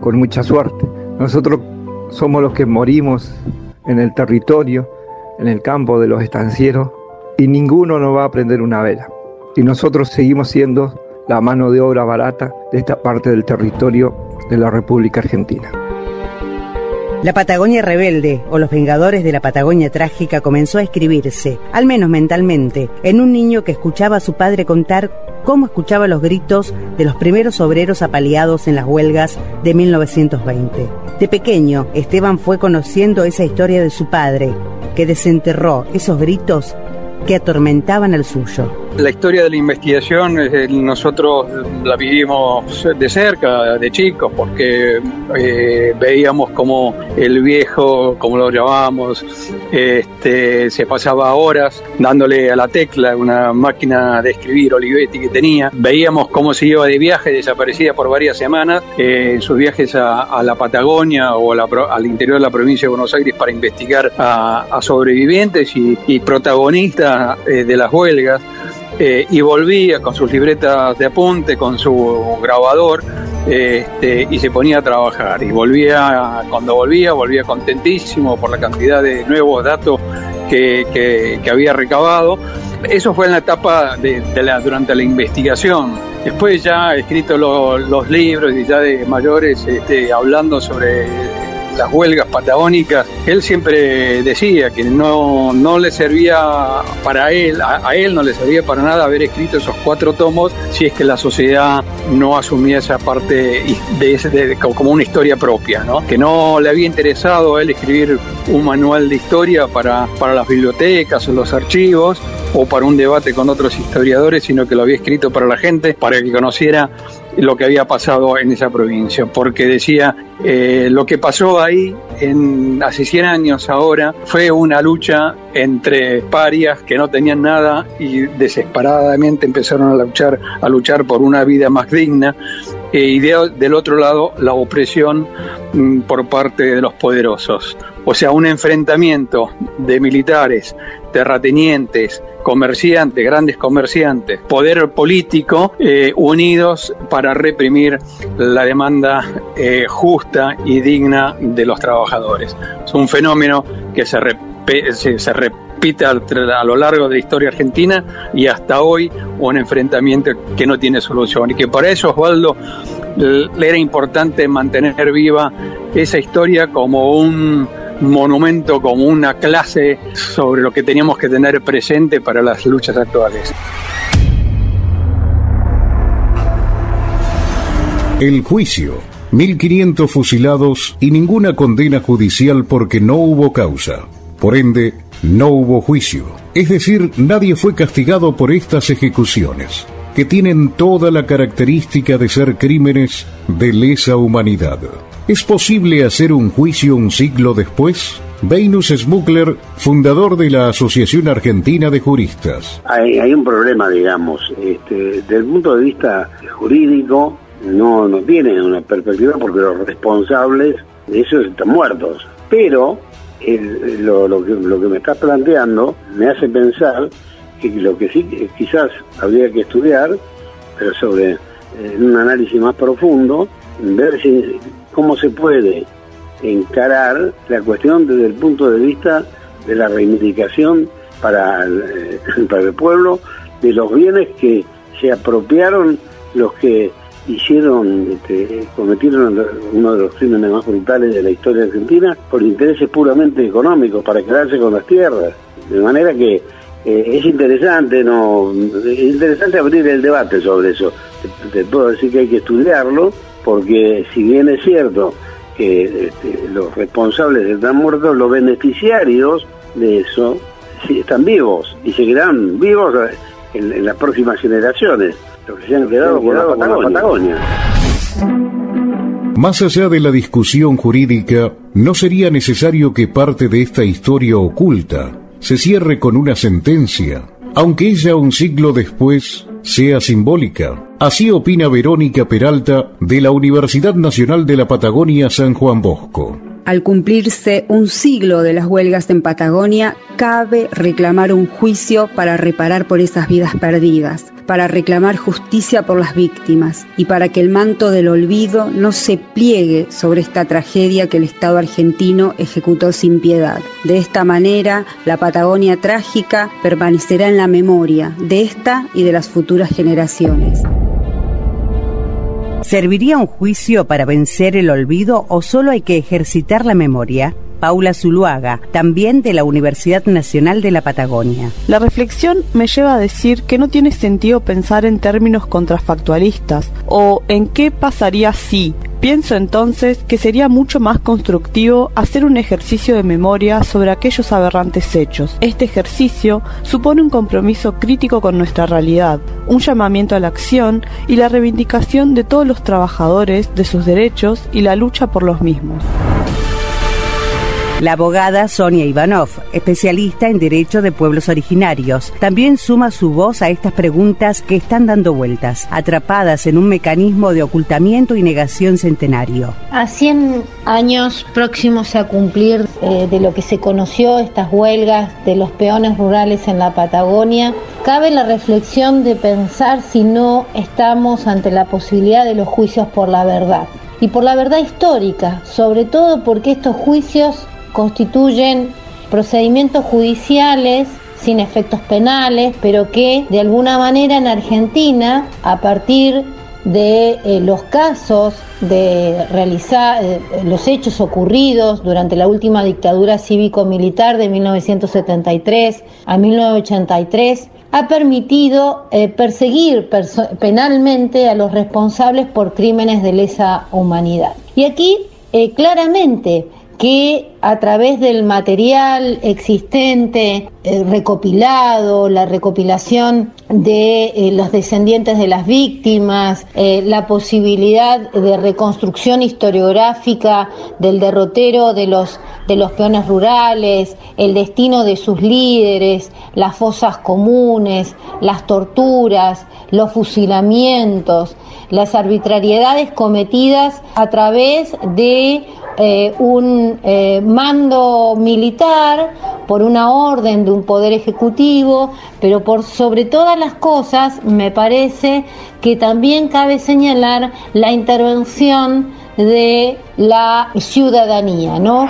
S19: con mucha suerte. Nosotros somos los que morimos en el territorio, en el campo de los estancieros, y ninguno nos va a prender una vela. Y nosotros seguimos siendo la mano de obra barata de esta parte del territorio de la República Argentina.
S5: La Patagonia rebelde o los Vengadores de la Patagonia trágica comenzó a escribirse, al menos mentalmente, en un niño que escuchaba a su padre contar cómo escuchaba los gritos de los primeros obreros apaleados en las huelgas de 1920. De pequeño, Esteban fue conociendo esa historia de su padre, que desenterró esos gritos que atormentaban al suyo.
S20: La historia de la investigación eh, nosotros la vivimos de cerca, de chicos, porque eh, veíamos como el viejo, como lo llamábamos, este, se pasaba horas dándole a la tecla una máquina de escribir Olivetti que tenía. Veíamos cómo se iba de viaje, desaparecía por varias semanas, eh, en sus viajes a, la Patagonia o al interior de la provincia de Buenos Aires para investigar a, sobrevivientes y protagonistas de las huelgas. Eh, y volvía con sus libretas de apunte, con su grabador, este, y se ponía a trabajar. Y volvía, cuando volvía, volvía contentísimo por la cantidad de nuevos datos que, había recabado. Eso fue en la etapa de, la, durante la investigación. Después ya he escrito los libros y ya de mayores este, hablando sobre las huelgas patagónicas, él siempre decía que no, no le servía para él, a, él no le servía para nada haber escrito esos cuatro tomos si es que la sociedad no asumía esa parte de, de, como una historia propia, ¿no? que no le había interesado a él escribir un manual de historia para, para las bibliotecas o los archivos o para un debate con otros historiadores, sino que lo había escrito para la gente, para que conociera lo que había pasado en esa provincia, porque decía, eh, lo que pasó ahí en, hace 100 años ahora fue una lucha entre parias que no tenían nada y desesperadamente empezaron a luchar, a luchar por una vida más digna eh, y del otro lado la opresión mm, por parte de los poderosos. O sea, un enfrentamiento de militares, terratenientes, comerciantes, grandes comerciantes, poder político, eh, unidos para reprimir la demanda eh, justa y digna de los trabajadores. Es un fenómeno que se, repite a, lo largo de la historia argentina y hasta hoy un enfrentamiento que no tiene solución y que para eso Osvaldo le era importante mantener viva esa historia como un monumento, como una clase sobre lo que teníamos que tener presente para las luchas actuales.
S1: El juicio. 1.500 fusilados y ninguna condena judicial porque no hubo causa. Por ende, no hubo juicio. Es decir, nadie fue castigado por estas ejecuciones, que tienen toda la característica de ser crímenes de lesa humanidad. ¿Es posible hacer un juicio un siglo después? Venus Smugler, fundador de la Asociación Argentina de Juristas.
S21: Hay, un problema, digamos, este, desde el punto de vista jurídico no, no tiene una perspectiva porque los responsables de eso están muertos. Pero lo, que, lo que me estás planteando me hace pensar que lo que sí quizás habría que estudiar, pero sobre un análisis más profundo, ver cómo se puede encarar la cuestión desde el punto de vista de la reivindicación para el, eh, pueblo de los bienes que se apropiaron los que hicieron, este, cometieron uno de los crímenes más brutales de la historia argentina por intereses puramente económicos, para quedarse con las tierras. De manera que eh, es interesante, no, es interesante abrir el debate sobre eso. te, puedo decir que hay que estudiarlo, porque si bien es cierto que este, los responsables están muertos, los beneficiarios de eso sí están vivos y seguirán vivos en, las próximas generaciones, los que se han quedado, con, la Patagonia.
S1: Más allá de la discusión jurídica, ¿no sería necesario que parte de esta historia oculta se cierre con una sentencia, aunque ella un siglo después sea simbólica? Así opina Verónica Peralta de la Universidad Nacional de la Patagonia San Juan Bosco.
S22: Al cumplirse un siglo de las huelgas en Patagonia, cabe reclamar un juicio para reparar por esas vidas perdidas, para reclamar justicia por las víctimas y para que el manto del olvido no se pliegue sobre esta tragedia que el Estado argentino ejecutó sin piedad. De esta manera, la Patagonia trágica permanecerá en la memoria de esta y de las futuras generaciones.
S5: ¿Serviría un juicio para vencer el olvido o solo hay que ejercitar la memoria? Paula Zuluaga, también de la Universidad Nacional de la Patagonia.
S10: La reflexión me lleva a decir que no tiene sentido pensar en términos contrafactualistas o en qué pasaría si. Pienso entonces que sería mucho más constructivo hacer un ejercicio de memoria sobre aquellos aberrantes hechos. Este ejercicio supone un compromiso crítico con nuestra realidad, un llamamiento a la acción y la reivindicación de todos los trabajadores, de sus derechos y la lucha por los mismos.
S5: La abogada Sonia Ivanov, especialista en Derecho de Pueblos Originarios, también suma su voz a estas preguntas que están dando vueltas, atrapadas en un mecanismo de ocultamiento y negación centenario.
S23: A 100 años próximos a cumplir eh, de lo que se conoció, estas huelgas de los peones rurales en la Patagonia, cabe la reflexión de pensar si no estamos ante la posibilidad de los juicios por la verdad y por la verdad histórica, sobre todo porque estos juicios constituyen procedimientos judiciales sin efectos penales, pero que de alguna manera en Argentina, a partir de eh, los casos de realizar eh, los hechos ocurridos durante la última dictadura cívico-militar de 1973 a 1983, ha permitido eh, perseguir penalmente a los responsables por crímenes de lesa humanidad. Y aquí claramente que a través del material existente, eh, recopilado, la recopilación de eh, los descendientes de las víctimas, eh, la posibilidad de reconstrucción historiográfica del derrotero de los, de los peones rurales, el destino de sus líderes, las fosas comunes, las torturas, los fusilamientos, las arbitrariedades cometidas a través de eh, un eh, mando militar, por una orden de un poder ejecutivo, pero por sobre todas las cosas me parece que también cabe señalar la intervención de la ciudadanía, ¿no?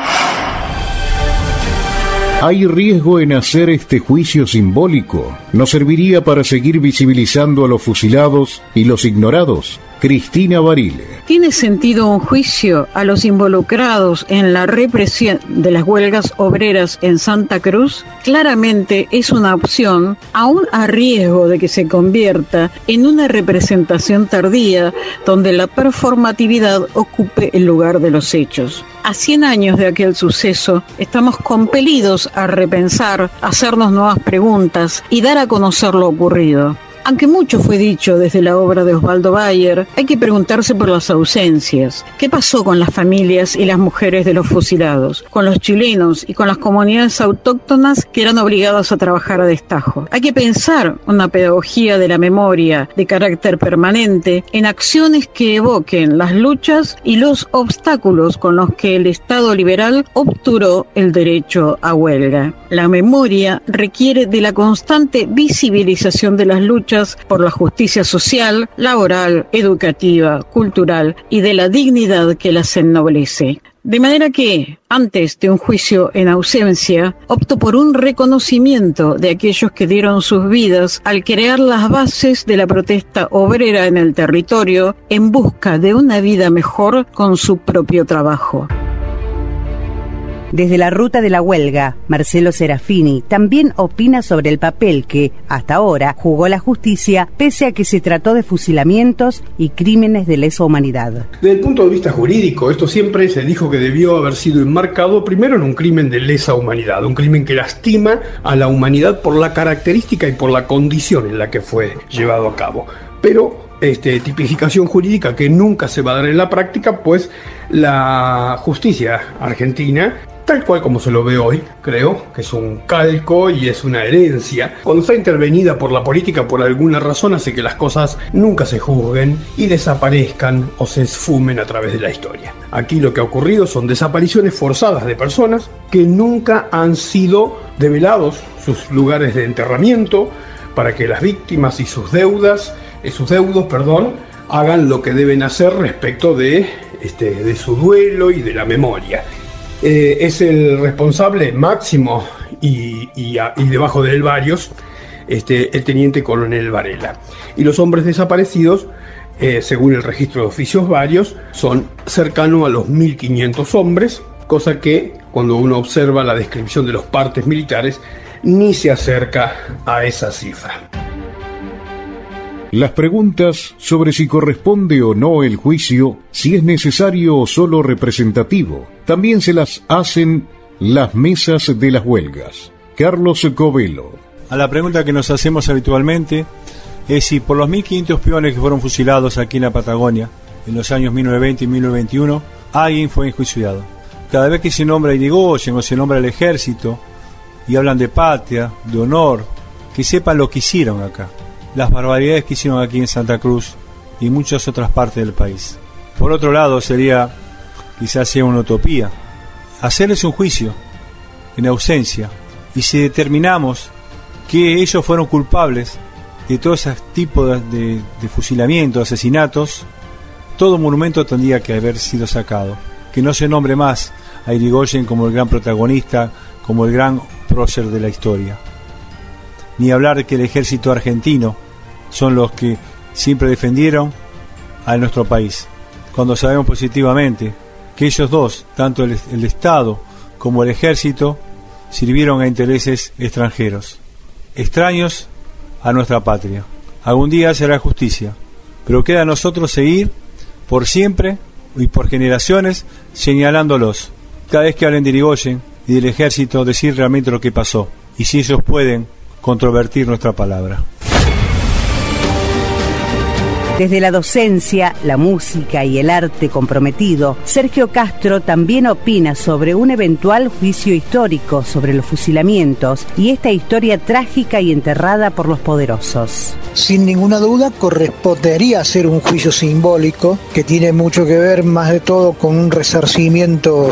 S1: ¿Hay riesgo en hacer este juicio simbólico? ¿No serviría para seguir visibilizando a los fusilados y los ignorados? Cristina Barile.
S24: ¿Tiene sentido un juicio a los involucrados en la represión de las huelgas obreras en Santa Cruz? Claramente es una opción, aún a riesgo de que se convierta en una representación tardía donde la performatividad ocupe el lugar de los hechos. A 100 años de aquel suceso, estamos compelidos a repensar, hacernos nuevas preguntas y dar a conocer lo ocurrido. Aunque mucho fue dicho desde la obra de Osvaldo Bayer, hay que preguntarse por las ausencias. ¿Qué pasó con las familias y las mujeres de los fusilados? Con los chilenos y con las comunidades autóctonas que eran obligadas a trabajar a destajo. Hay que pensar una pedagogía de la memoria de carácter permanente en acciones que evoquen las luchas y los obstáculos con los que el Estado liberal obturó el derecho a huelga. La memoria requiere de la constante visibilización de las luchas por la justicia social, laboral, educativa, cultural y de la dignidad que las ennoblece. De manera que, antes de un juicio en ausencia, opto por un reconocimiento de aquellos que dieron sus vidas al crear las bases de la protesta obrera en el territorio en busca de una vida mejor con su propio trabajo.
S5: Desde la ruta de la huelga, Marcelo Serafini también opina sobre el papel que, hasta ahora, jugó la justicia, pese a que se trató de fusilamientos y crímenes de lesa humanidad.
S8: Desde el punto de vista jurídico, esto siempre se dijo que debió haber sido enmarcado primero en un crimen de lesa humanidad, un crimen que lastima a la humanidad por la característica y por la condición en la que fue llevado a cabo. Pero este, tipificación jurídica que nunca se va a dar en la práctica, pues la justicia argentina tal cual como se lo ve hoy, creo, que es un calco y es una herencia. Cuando está intervenida por la política por alguna razón hace que las cosas nunca se juzguen y desaparezcan o se esfumen a través de la historia. Aquí lo que ha ocurrido son desapariciones forzadas de personas que nunca han sido develados sus lugares de enterramiento para que las víctimas y sus deudas, eh, sus deudos, perdón, hagan lo que deben hacer respecto de, este, de su duelo y de la memoria. Eh, es el responsable máximo y, debajo de él varios, este, el teniente coronel Varela. Y los hombres desaparecidos, eh, según el registro de oficios varios, son cercanos a los 1.500 hombres, cosa que cuando uno observa la descripción de los partes militares, ni se acerca a esa cifra.
S1: Las preguntas sobre si corresponde o no el juicio, si es necesario o solo representativo, también se las hacen las mesas de las huelgas. Carlos Covelo.
S13: A la pregunta que nos hacemos habitualmente es si por los 1.500 peones que fueron fusilados aquí en la Patagonia en los años 1920 y 1921, alguien fue enjuiciado. Cada vez que se nombra Irigoyen o se nombra el ejército y hablan de patria, de honor, que sepan lo que hicieron acá las barbaridades que hicieron aquí en Santa Cruz y muchas otras partes del país. Por otro lado, sería quizás sea una utopía hacerles un juicio en ausencia y si determinamos que ellos fueron culpables de todo ese tipo de, de, de fusilamientos, asesinatos, todo monumento tendría que haber sido sacado. Que no se nombre más a Irigoyen como el gran protagonista, como el gran prócer de la historia ni hablar que el ejército argentino son los que siempre defendieron a nuestro país, cuando sabemos positivamente que ellos dos, tanto el, Estado como el ejército, sirvieron a intereses extranjeros, extraños a nuestra patria. Algún día será justicia, pero queda a nosotros seguir por siempre y por generaciones señalándolos. Cada vez que hablen de Irigoyen y del ejército, decir realmente lo que pasó. Y si ellos pueden controvertir nuestra palabra.
S5: Desde la docencia, la música y el arte comprometido, Sergio Castro también opina sobre un eventual juicio histórico sobre los fusilamientos y esta historia trágica y enterrada por los poderosos.
S25: Sin ninguna duda correspondería ser un juicio simbólico que tiene mucho que ver más de todo con un resarcimiento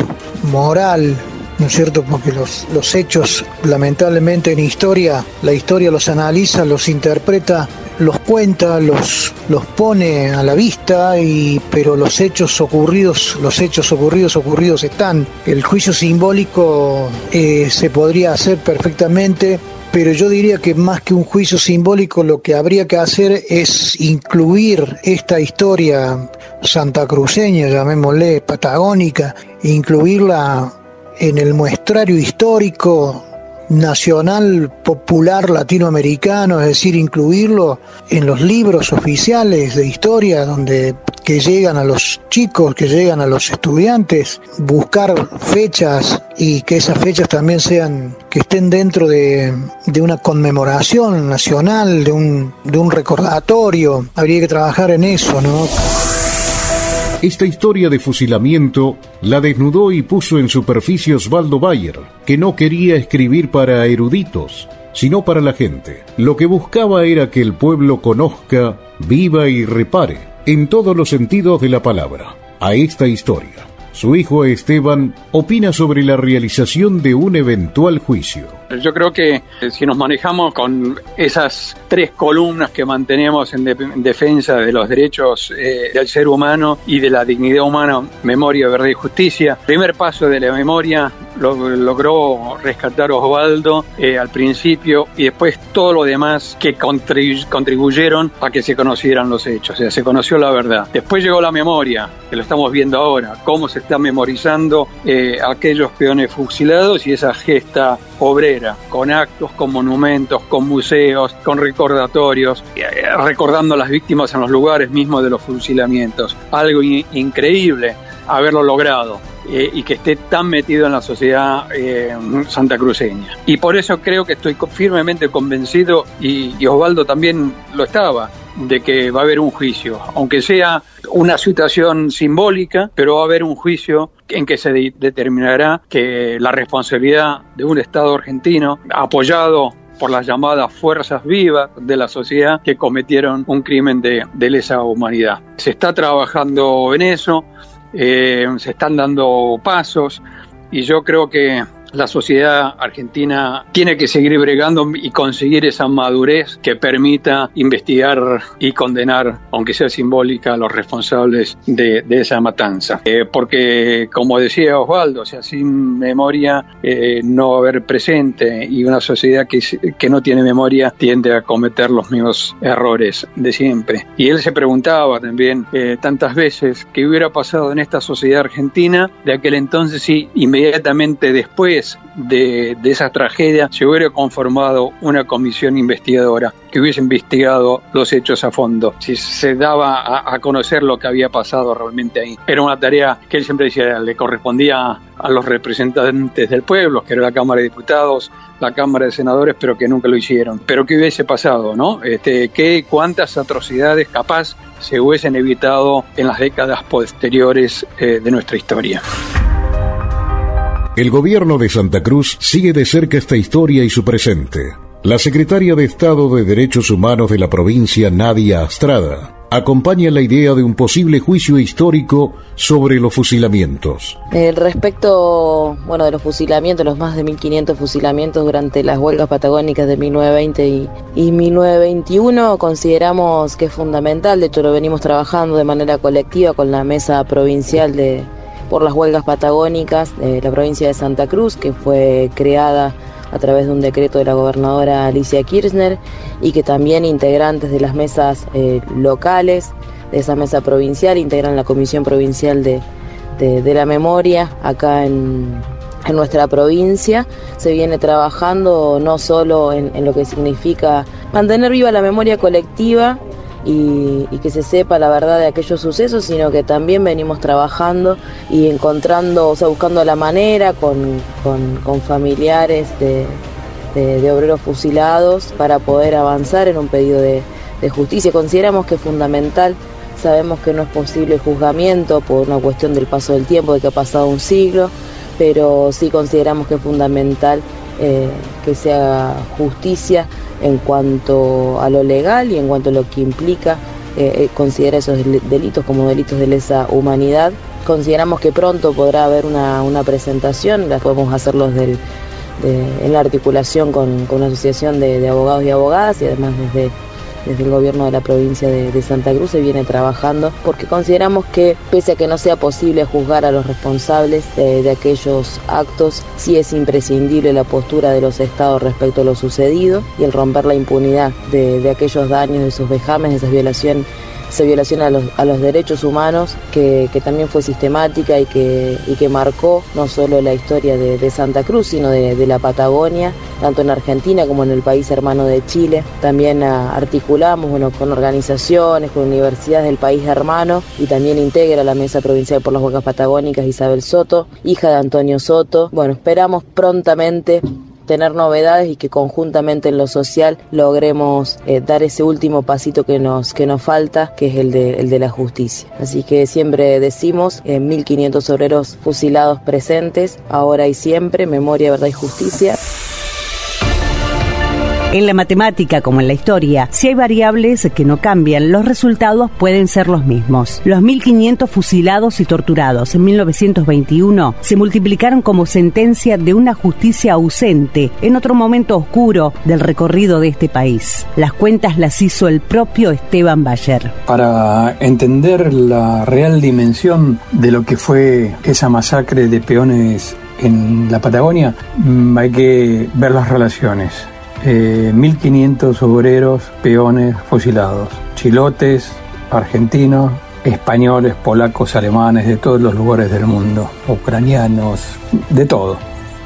S25: moral ¿no es cierto? Porque los, los hechos, lamentablemente en historia, la historia los analiza, los interpreta, los cuenta, los, los pone a la vista, y, pero los hechos ocurridos, los hechos ocurridos, ocurridos están. El juicio simbólico eh, se podría hacer perfectamente pero yo diría que más que un juicio simbólico lo que habría que hacer es incluir esta historia santacruceña, llamémosle patagónica, incluirla en el muestrario histórico nacional popular latinoamericano, es decir, incluirlo en los libros oficiales de historia donde que llegan a los chicos, que llegan a los estudiantes, buscar fechas y que esas fechas también sean que estén dentro de, de una conmemoración nacional, de un, de un recordatorio. Habría que trabajar en eso, ¿no?
S1: Esta historia de fusilamiento la desnudó y puso en superficie Osvaldo Bayer, que no quería escribir para eruditos, sino para la gente. Lo que buscaba era que el pueblo conozca, viva y repare, en todos los sentidos de la palabra, a esta historia. Su hijo Esteban opina sobre la realización de un eventual juicio.
S20: Yo creo que eh, si nos manejamos con esas tres columnas que mantenemos en, defensa de los derechos eh, del ser humano y de la dignidad humana, memoria, verdad y justicia, primer paso de la memoria lo, logró rescatar Osvaldo eh, al principio y después todo lo demás que contribuyeron a que se conocieran los hechos, o sea, se conoció la verdad. Después llegó la memoria, que lo estamos viendo ahora, cómo se está memorizando aquellos peones fusilados y esa gesta obrera, con actos, con monumentos, con museos, con recordatorios, eh, recordando a las víctimas en los lugares mismos de los fusilamientos. Algo increíble haberlo logrado. Eh, y que esté tan metido en la sociedad eh, santacruceña. Y por eso creo que estoy firmemente convencido, y, y Osvaldo también lo estaba, de que va a haber un juicio, aunque sea una situación simbólica, pero va a haber un juicio en que se determinará que la responsabilidad de un Estado argentino apoyado por las llamadas fuerzas vivas de la sociedad que cometieron un crimen de, lesa humanidad. Se está trabajando en eso, eh, se están dando pasos y yo creo que la sociedad argentina tiene que seguir bregando y conseguir esa madurez que permita investigar y condenar, aunque sea simbólica, a los responsables de, esa matanza. Eh, porque, como decía Osvaldo, o sea, sin memoria eh, no va a haber presente y una sociedad que, que no tiene memoria tiende a cometer los mismos errores de siempre. Y él se preguntaba también eh, tantas veces qué hubiera pasado en esta sociedad argentina de aquel entonces y inmediatamente después de, esa tragedia se hubiera conformado una comisión investigadora que hubiese investigado los hechos a fondo, si se daba a, conocer lo que había pasado realmente ahí. Era una tarea que él siempre decía le correspondía a los representantes del pueblo, que era la Cámara de Diputados, la Cámara de Senadores, pero que nunca lo hicieron. Pero ¿qué hubiese pasado, no? Este, ¿qué, ¿Cuántas atrocidades capaz se hubiesen evitado en las décadas posteriores eh, de nuestra historia?
S1: El gobierno de Santa Cruz sigue de cerca esta historia y su presente. La secretaria de Estado de Derechos Humanos de la provincia, Nadia Astrada, acompaña la idea de un posible juicio histórico sobre los fusilamientos.
S26: El respecto, bueno, de los fusilamientos, los más de 1500 fusilamientos durante las huelgas patagónicas de 1920 y, y 1921, consideramos que es fundamental, de hecho lo venimos trabajando de manera colectiva con la mesa provincial de por las huelgas patagónicas de la provincia de Santa Cruz, que fue creada a través de un decreto de la gobernadora Alicia Kirchner y que también integrantes de las mesas eh, locales, de esa mesa provincial, integran la Comisión Provincial de, la Memoria acá en, nuestra provincia. Se viene trabajando no solo en lo que significa mantener viva la memoria colectiva, y, que se sepa la verdad de aquellos sucesos, sino que también venimos trabajando y encontrando, o sea, buscando la manera con, familiares de, obreros fusilados para poder avanzar en un pedido de, justicia. Consideramos que es fundamental Sabemos que no es posible el juzgamiento por una cuestión del paso del tiempo, de que ha pasado un siglo, pero sí consideramos que es fundamental eh, que se haga justicia en cuanto a lo legal y en cuanto a lo que implica eh, eh, considerar esos delitos como delitos de lesa humanidad. Consideramos que pronto podrá haber una, presentación, la podemos hacerlos del, en la articulación con, con una asociación de, de abogados y abogadas y además desde desde el gobierno de la provincia de, Santa Cruz se viene trabajando porque consideramos que pese a que no sea posible juzgar a los responsables de, aquellos actos, sí es imprescindible la postura de los estados respecto a lo sucedido y el romper la impunidad de, aquellos daños, de esos vejames, de esas violaciones esa violación a los, a los derechos humanos que, también fue sistemática y que, y que marcó no solo la historia de, Santa Cruz, sino de, la Patagonia, tanto en Argentina como en el país hermano de Chile. También ah, articulamos bueno, con organizaciones, con universidades del país hermano y también integra la Mesa Provincial por las Huelgas Patagónicas Isabel Soto, hija de Antonio Soto. Bueno, esperamos prontamente tener novedades y que conjuntamente en lo social logremos eh, dar ese último pasito que nos, que nos falta, que es el de, el de la justicia. Así que siempre decimos, eh, 1.500 obreros fusilados presentes, ahora y siempre, memoria, verdad y justicia.
S5: En la matemática como en la historia, si hay variables que no cambian, los resultados pueden ser los mismos. Los 1.500 fusilados y torturados en 1921 se multiplicaron como sentencia de una justicia ausente en otro momento oscuro del recorrido de este país. Las cuentas las hizo el propio Esteban Bayer.
S16: Para entender la real dimensión de lo que fue esa masacre de peones en la Patagonia, hay que ver las relaciones. 1.500 eh, obreros, peones fusilados, chilotes, argentinos, españoles, polacos, alemanes, de todos los lugares del mundo, ucranianos, de todo.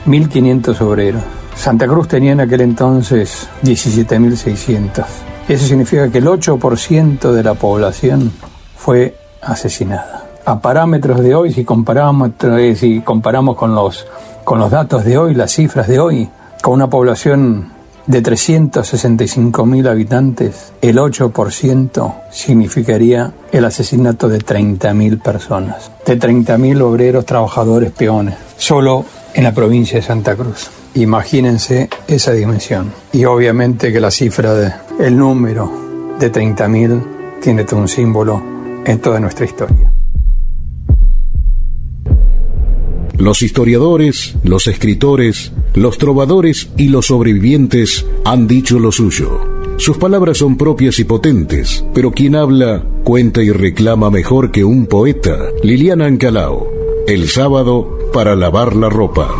S16: 1.500 obreros. Santa Cruz tenía en aquel entonces 17.600. Eso significa que el 8% de la población fue asesinada. A parámetros de hoy, si comparamos, eh, si comparamos con, los, con los datos de hoy, las cifras de hoy, con una población de 365.000 habitantes, el 8% significaría el asesinato de 30.000 personas, de 30.000 obreros, trabajadores, peones, solo en la provincia de Santa Cruz. Imagínense esa dimensión. Y obviamente que la cifra de el número de 30.000 tiene todo un símbolo en toda nuestra historia.
S1: Los historiadores, los escritores, los trovadores y los sobrevivientes han dicho lo suyo. Sus palabras son propias y potentes, pero quien habla, cuenta y reclama mejor que un poeta. Liliana Ancalao, el sábado para lavar la ropa.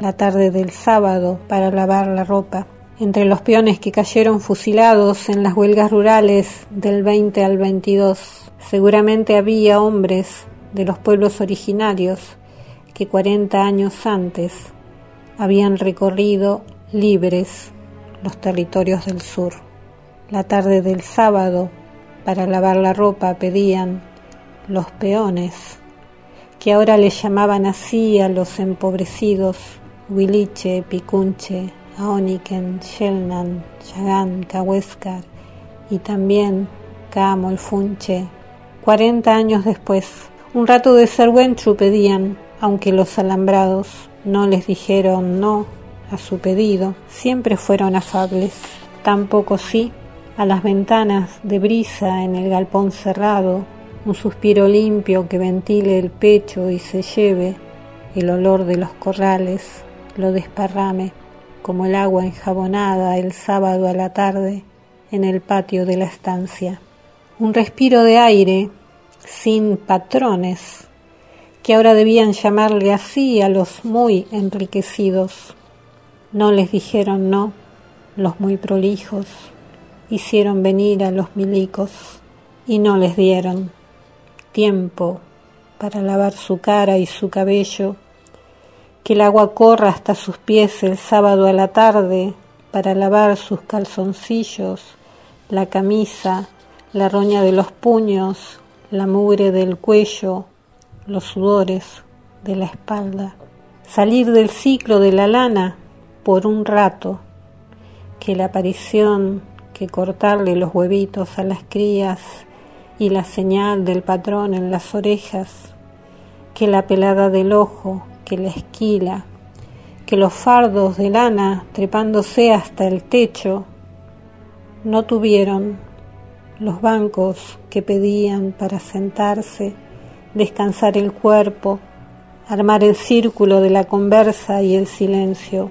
S27: La tarde del sábado para lavar la ropa entre los peones que cayeron fusilados en las huelgas rurales del 20 al 22. Seguramente había hombres de los pueblos originarios que 40 años antes habían recorrido libres los territorios del sur. La tarde del sábado, para lavar la ropa, pedían los peones, que ahora le llamaban así a los empobrecidos Huiliche, Picunche, Aoniken, Shelnan, Chagán, Cahuéscar y también Camol, Funche. Cuarenta años después, un rato de sergüenchu pedían, aunque los alambrados no les dijeron no a su pedido, siempre fueron afables. Tampoco sí a las ventanas de brisa en el galpón cerrado, un suspiro limpio que ventile el pecho y se lleve el olor de los corrales, lo desparrame como el agua enjabonada el sábado a la tarde en el patio de la estancia. Un respiro de aire sin patrones, que ahora debían llamarle así a los muy enriquecidos. No les dijeron no, los muy prolijos, hicieron venir a los milicos y no les dieron tiempo para lavar su cara y su cabello que el agua corra hasta sus pies el sábado a la tarde para lavar sus calzoncillos, la camisa, la roña de los puños, la mugre del cuello, los sudores de la espalda. Salir del ciclo de la lana por un rato, que la aparición, que cortarle los huevitos a las crías y la señal del patrón en las orejas, que la pelada del ojo, que la esquila, que los fardos de lana trepándose hasta el techo no tuvieron los bancos que pedían para sentarse, descansar el cuerpo, armar el círculo de la conversa y el silencio,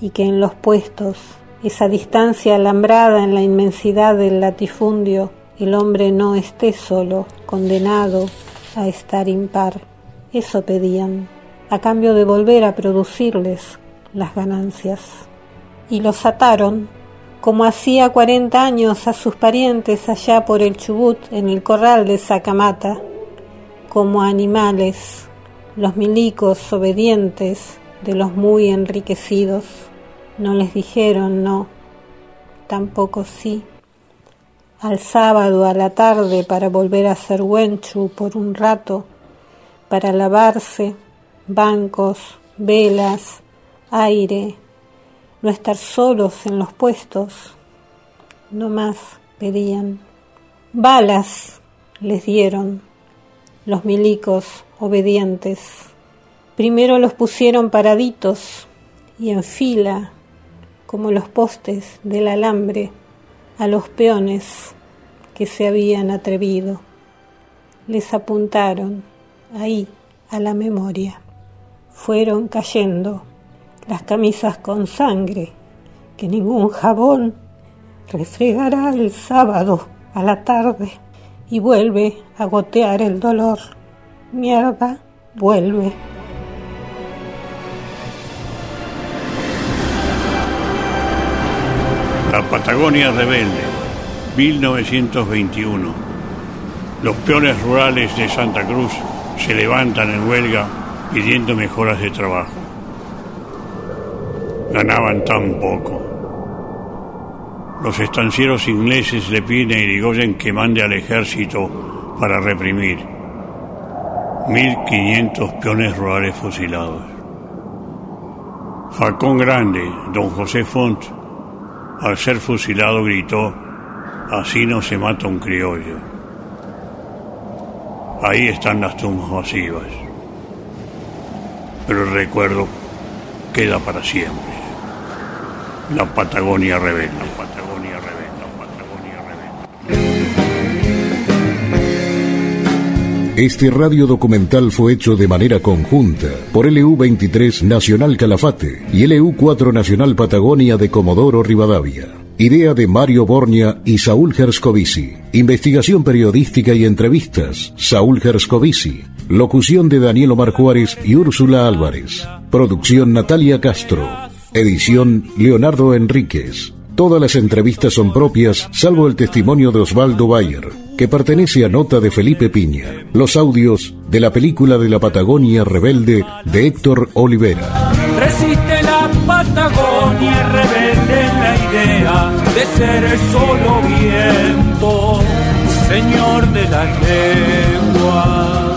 S27: y que en los puestos, esa distancia alambrada en la inmensidad del latifundio, el hombre no esté solo, condenado a estar impar. Eso pedían a cambio de volver a producirles las ganancias. Y los ataron, como hacía cuarenta años a sus parientes allá por el Chubut en el corral de Sacamata, como animales, los milicos obedientes de los muy enriquecidos. No les dijeron no, tampoco sí. Al sábado a la tarde para volver a hacer huenchu por un rato, para lavarse, bancos, velas, aire, no estar solos en los puestos, no más pedían. Balas les dieron los milicos obedientes. Primero los pusieron paraditos y en fila, como los postes del alambre, a los peones que se habían atrevido. Les apuntaron ahí a la memoria fueron cayendo las camisas con sangre que ningún jabón refregará el sábado a la tarde y vuelve a gotear el dolor. Mierda, vuelve.
S7: La Patagonia Rebelde, 1921. Los peones rurales de Santa Cruz se levantan en huelga pidiendo mejoras de trabajo. Ganaban tan poco. Los estancieros ingleses le piden a Irigoyen que mande al ejército para reprimir 1.500 peones rurales fusilados. Falcón Grande, don José Font, al ser fusilado gritó, así no se mata un criollo. Ahí están las tumbas masivas. Pero el recuerdo queda para siempre. La Patagonia rebelde. La Patagonia rebelde. La Patagonia
S1: rebelde. Este radio documental fue hecho de manera conjunta por LU23 Nacional Calafate y LU4 Nacional Patagonia de Comodoro Rivadavia. Idea de Mario Borña y Saúl Gerscovici. Investigación periodística y entrevistas. Saúl Gerscovici. Locución de Daniel Omar Juárez y Úrsula Álvarez. Producción Natalia Castro. Edición Leonardo Enríquez. Todas las entrevistas son propias, salvo el testimonio de Osvaldo Bayer, que pertenece a nota de Felipe Piña. Los audios de la película de la Patagonia Rebelde de Héctor Olivera.
S28: Resiste la Patagonia rebelde la idea de ser solo viento, señor de la lengua.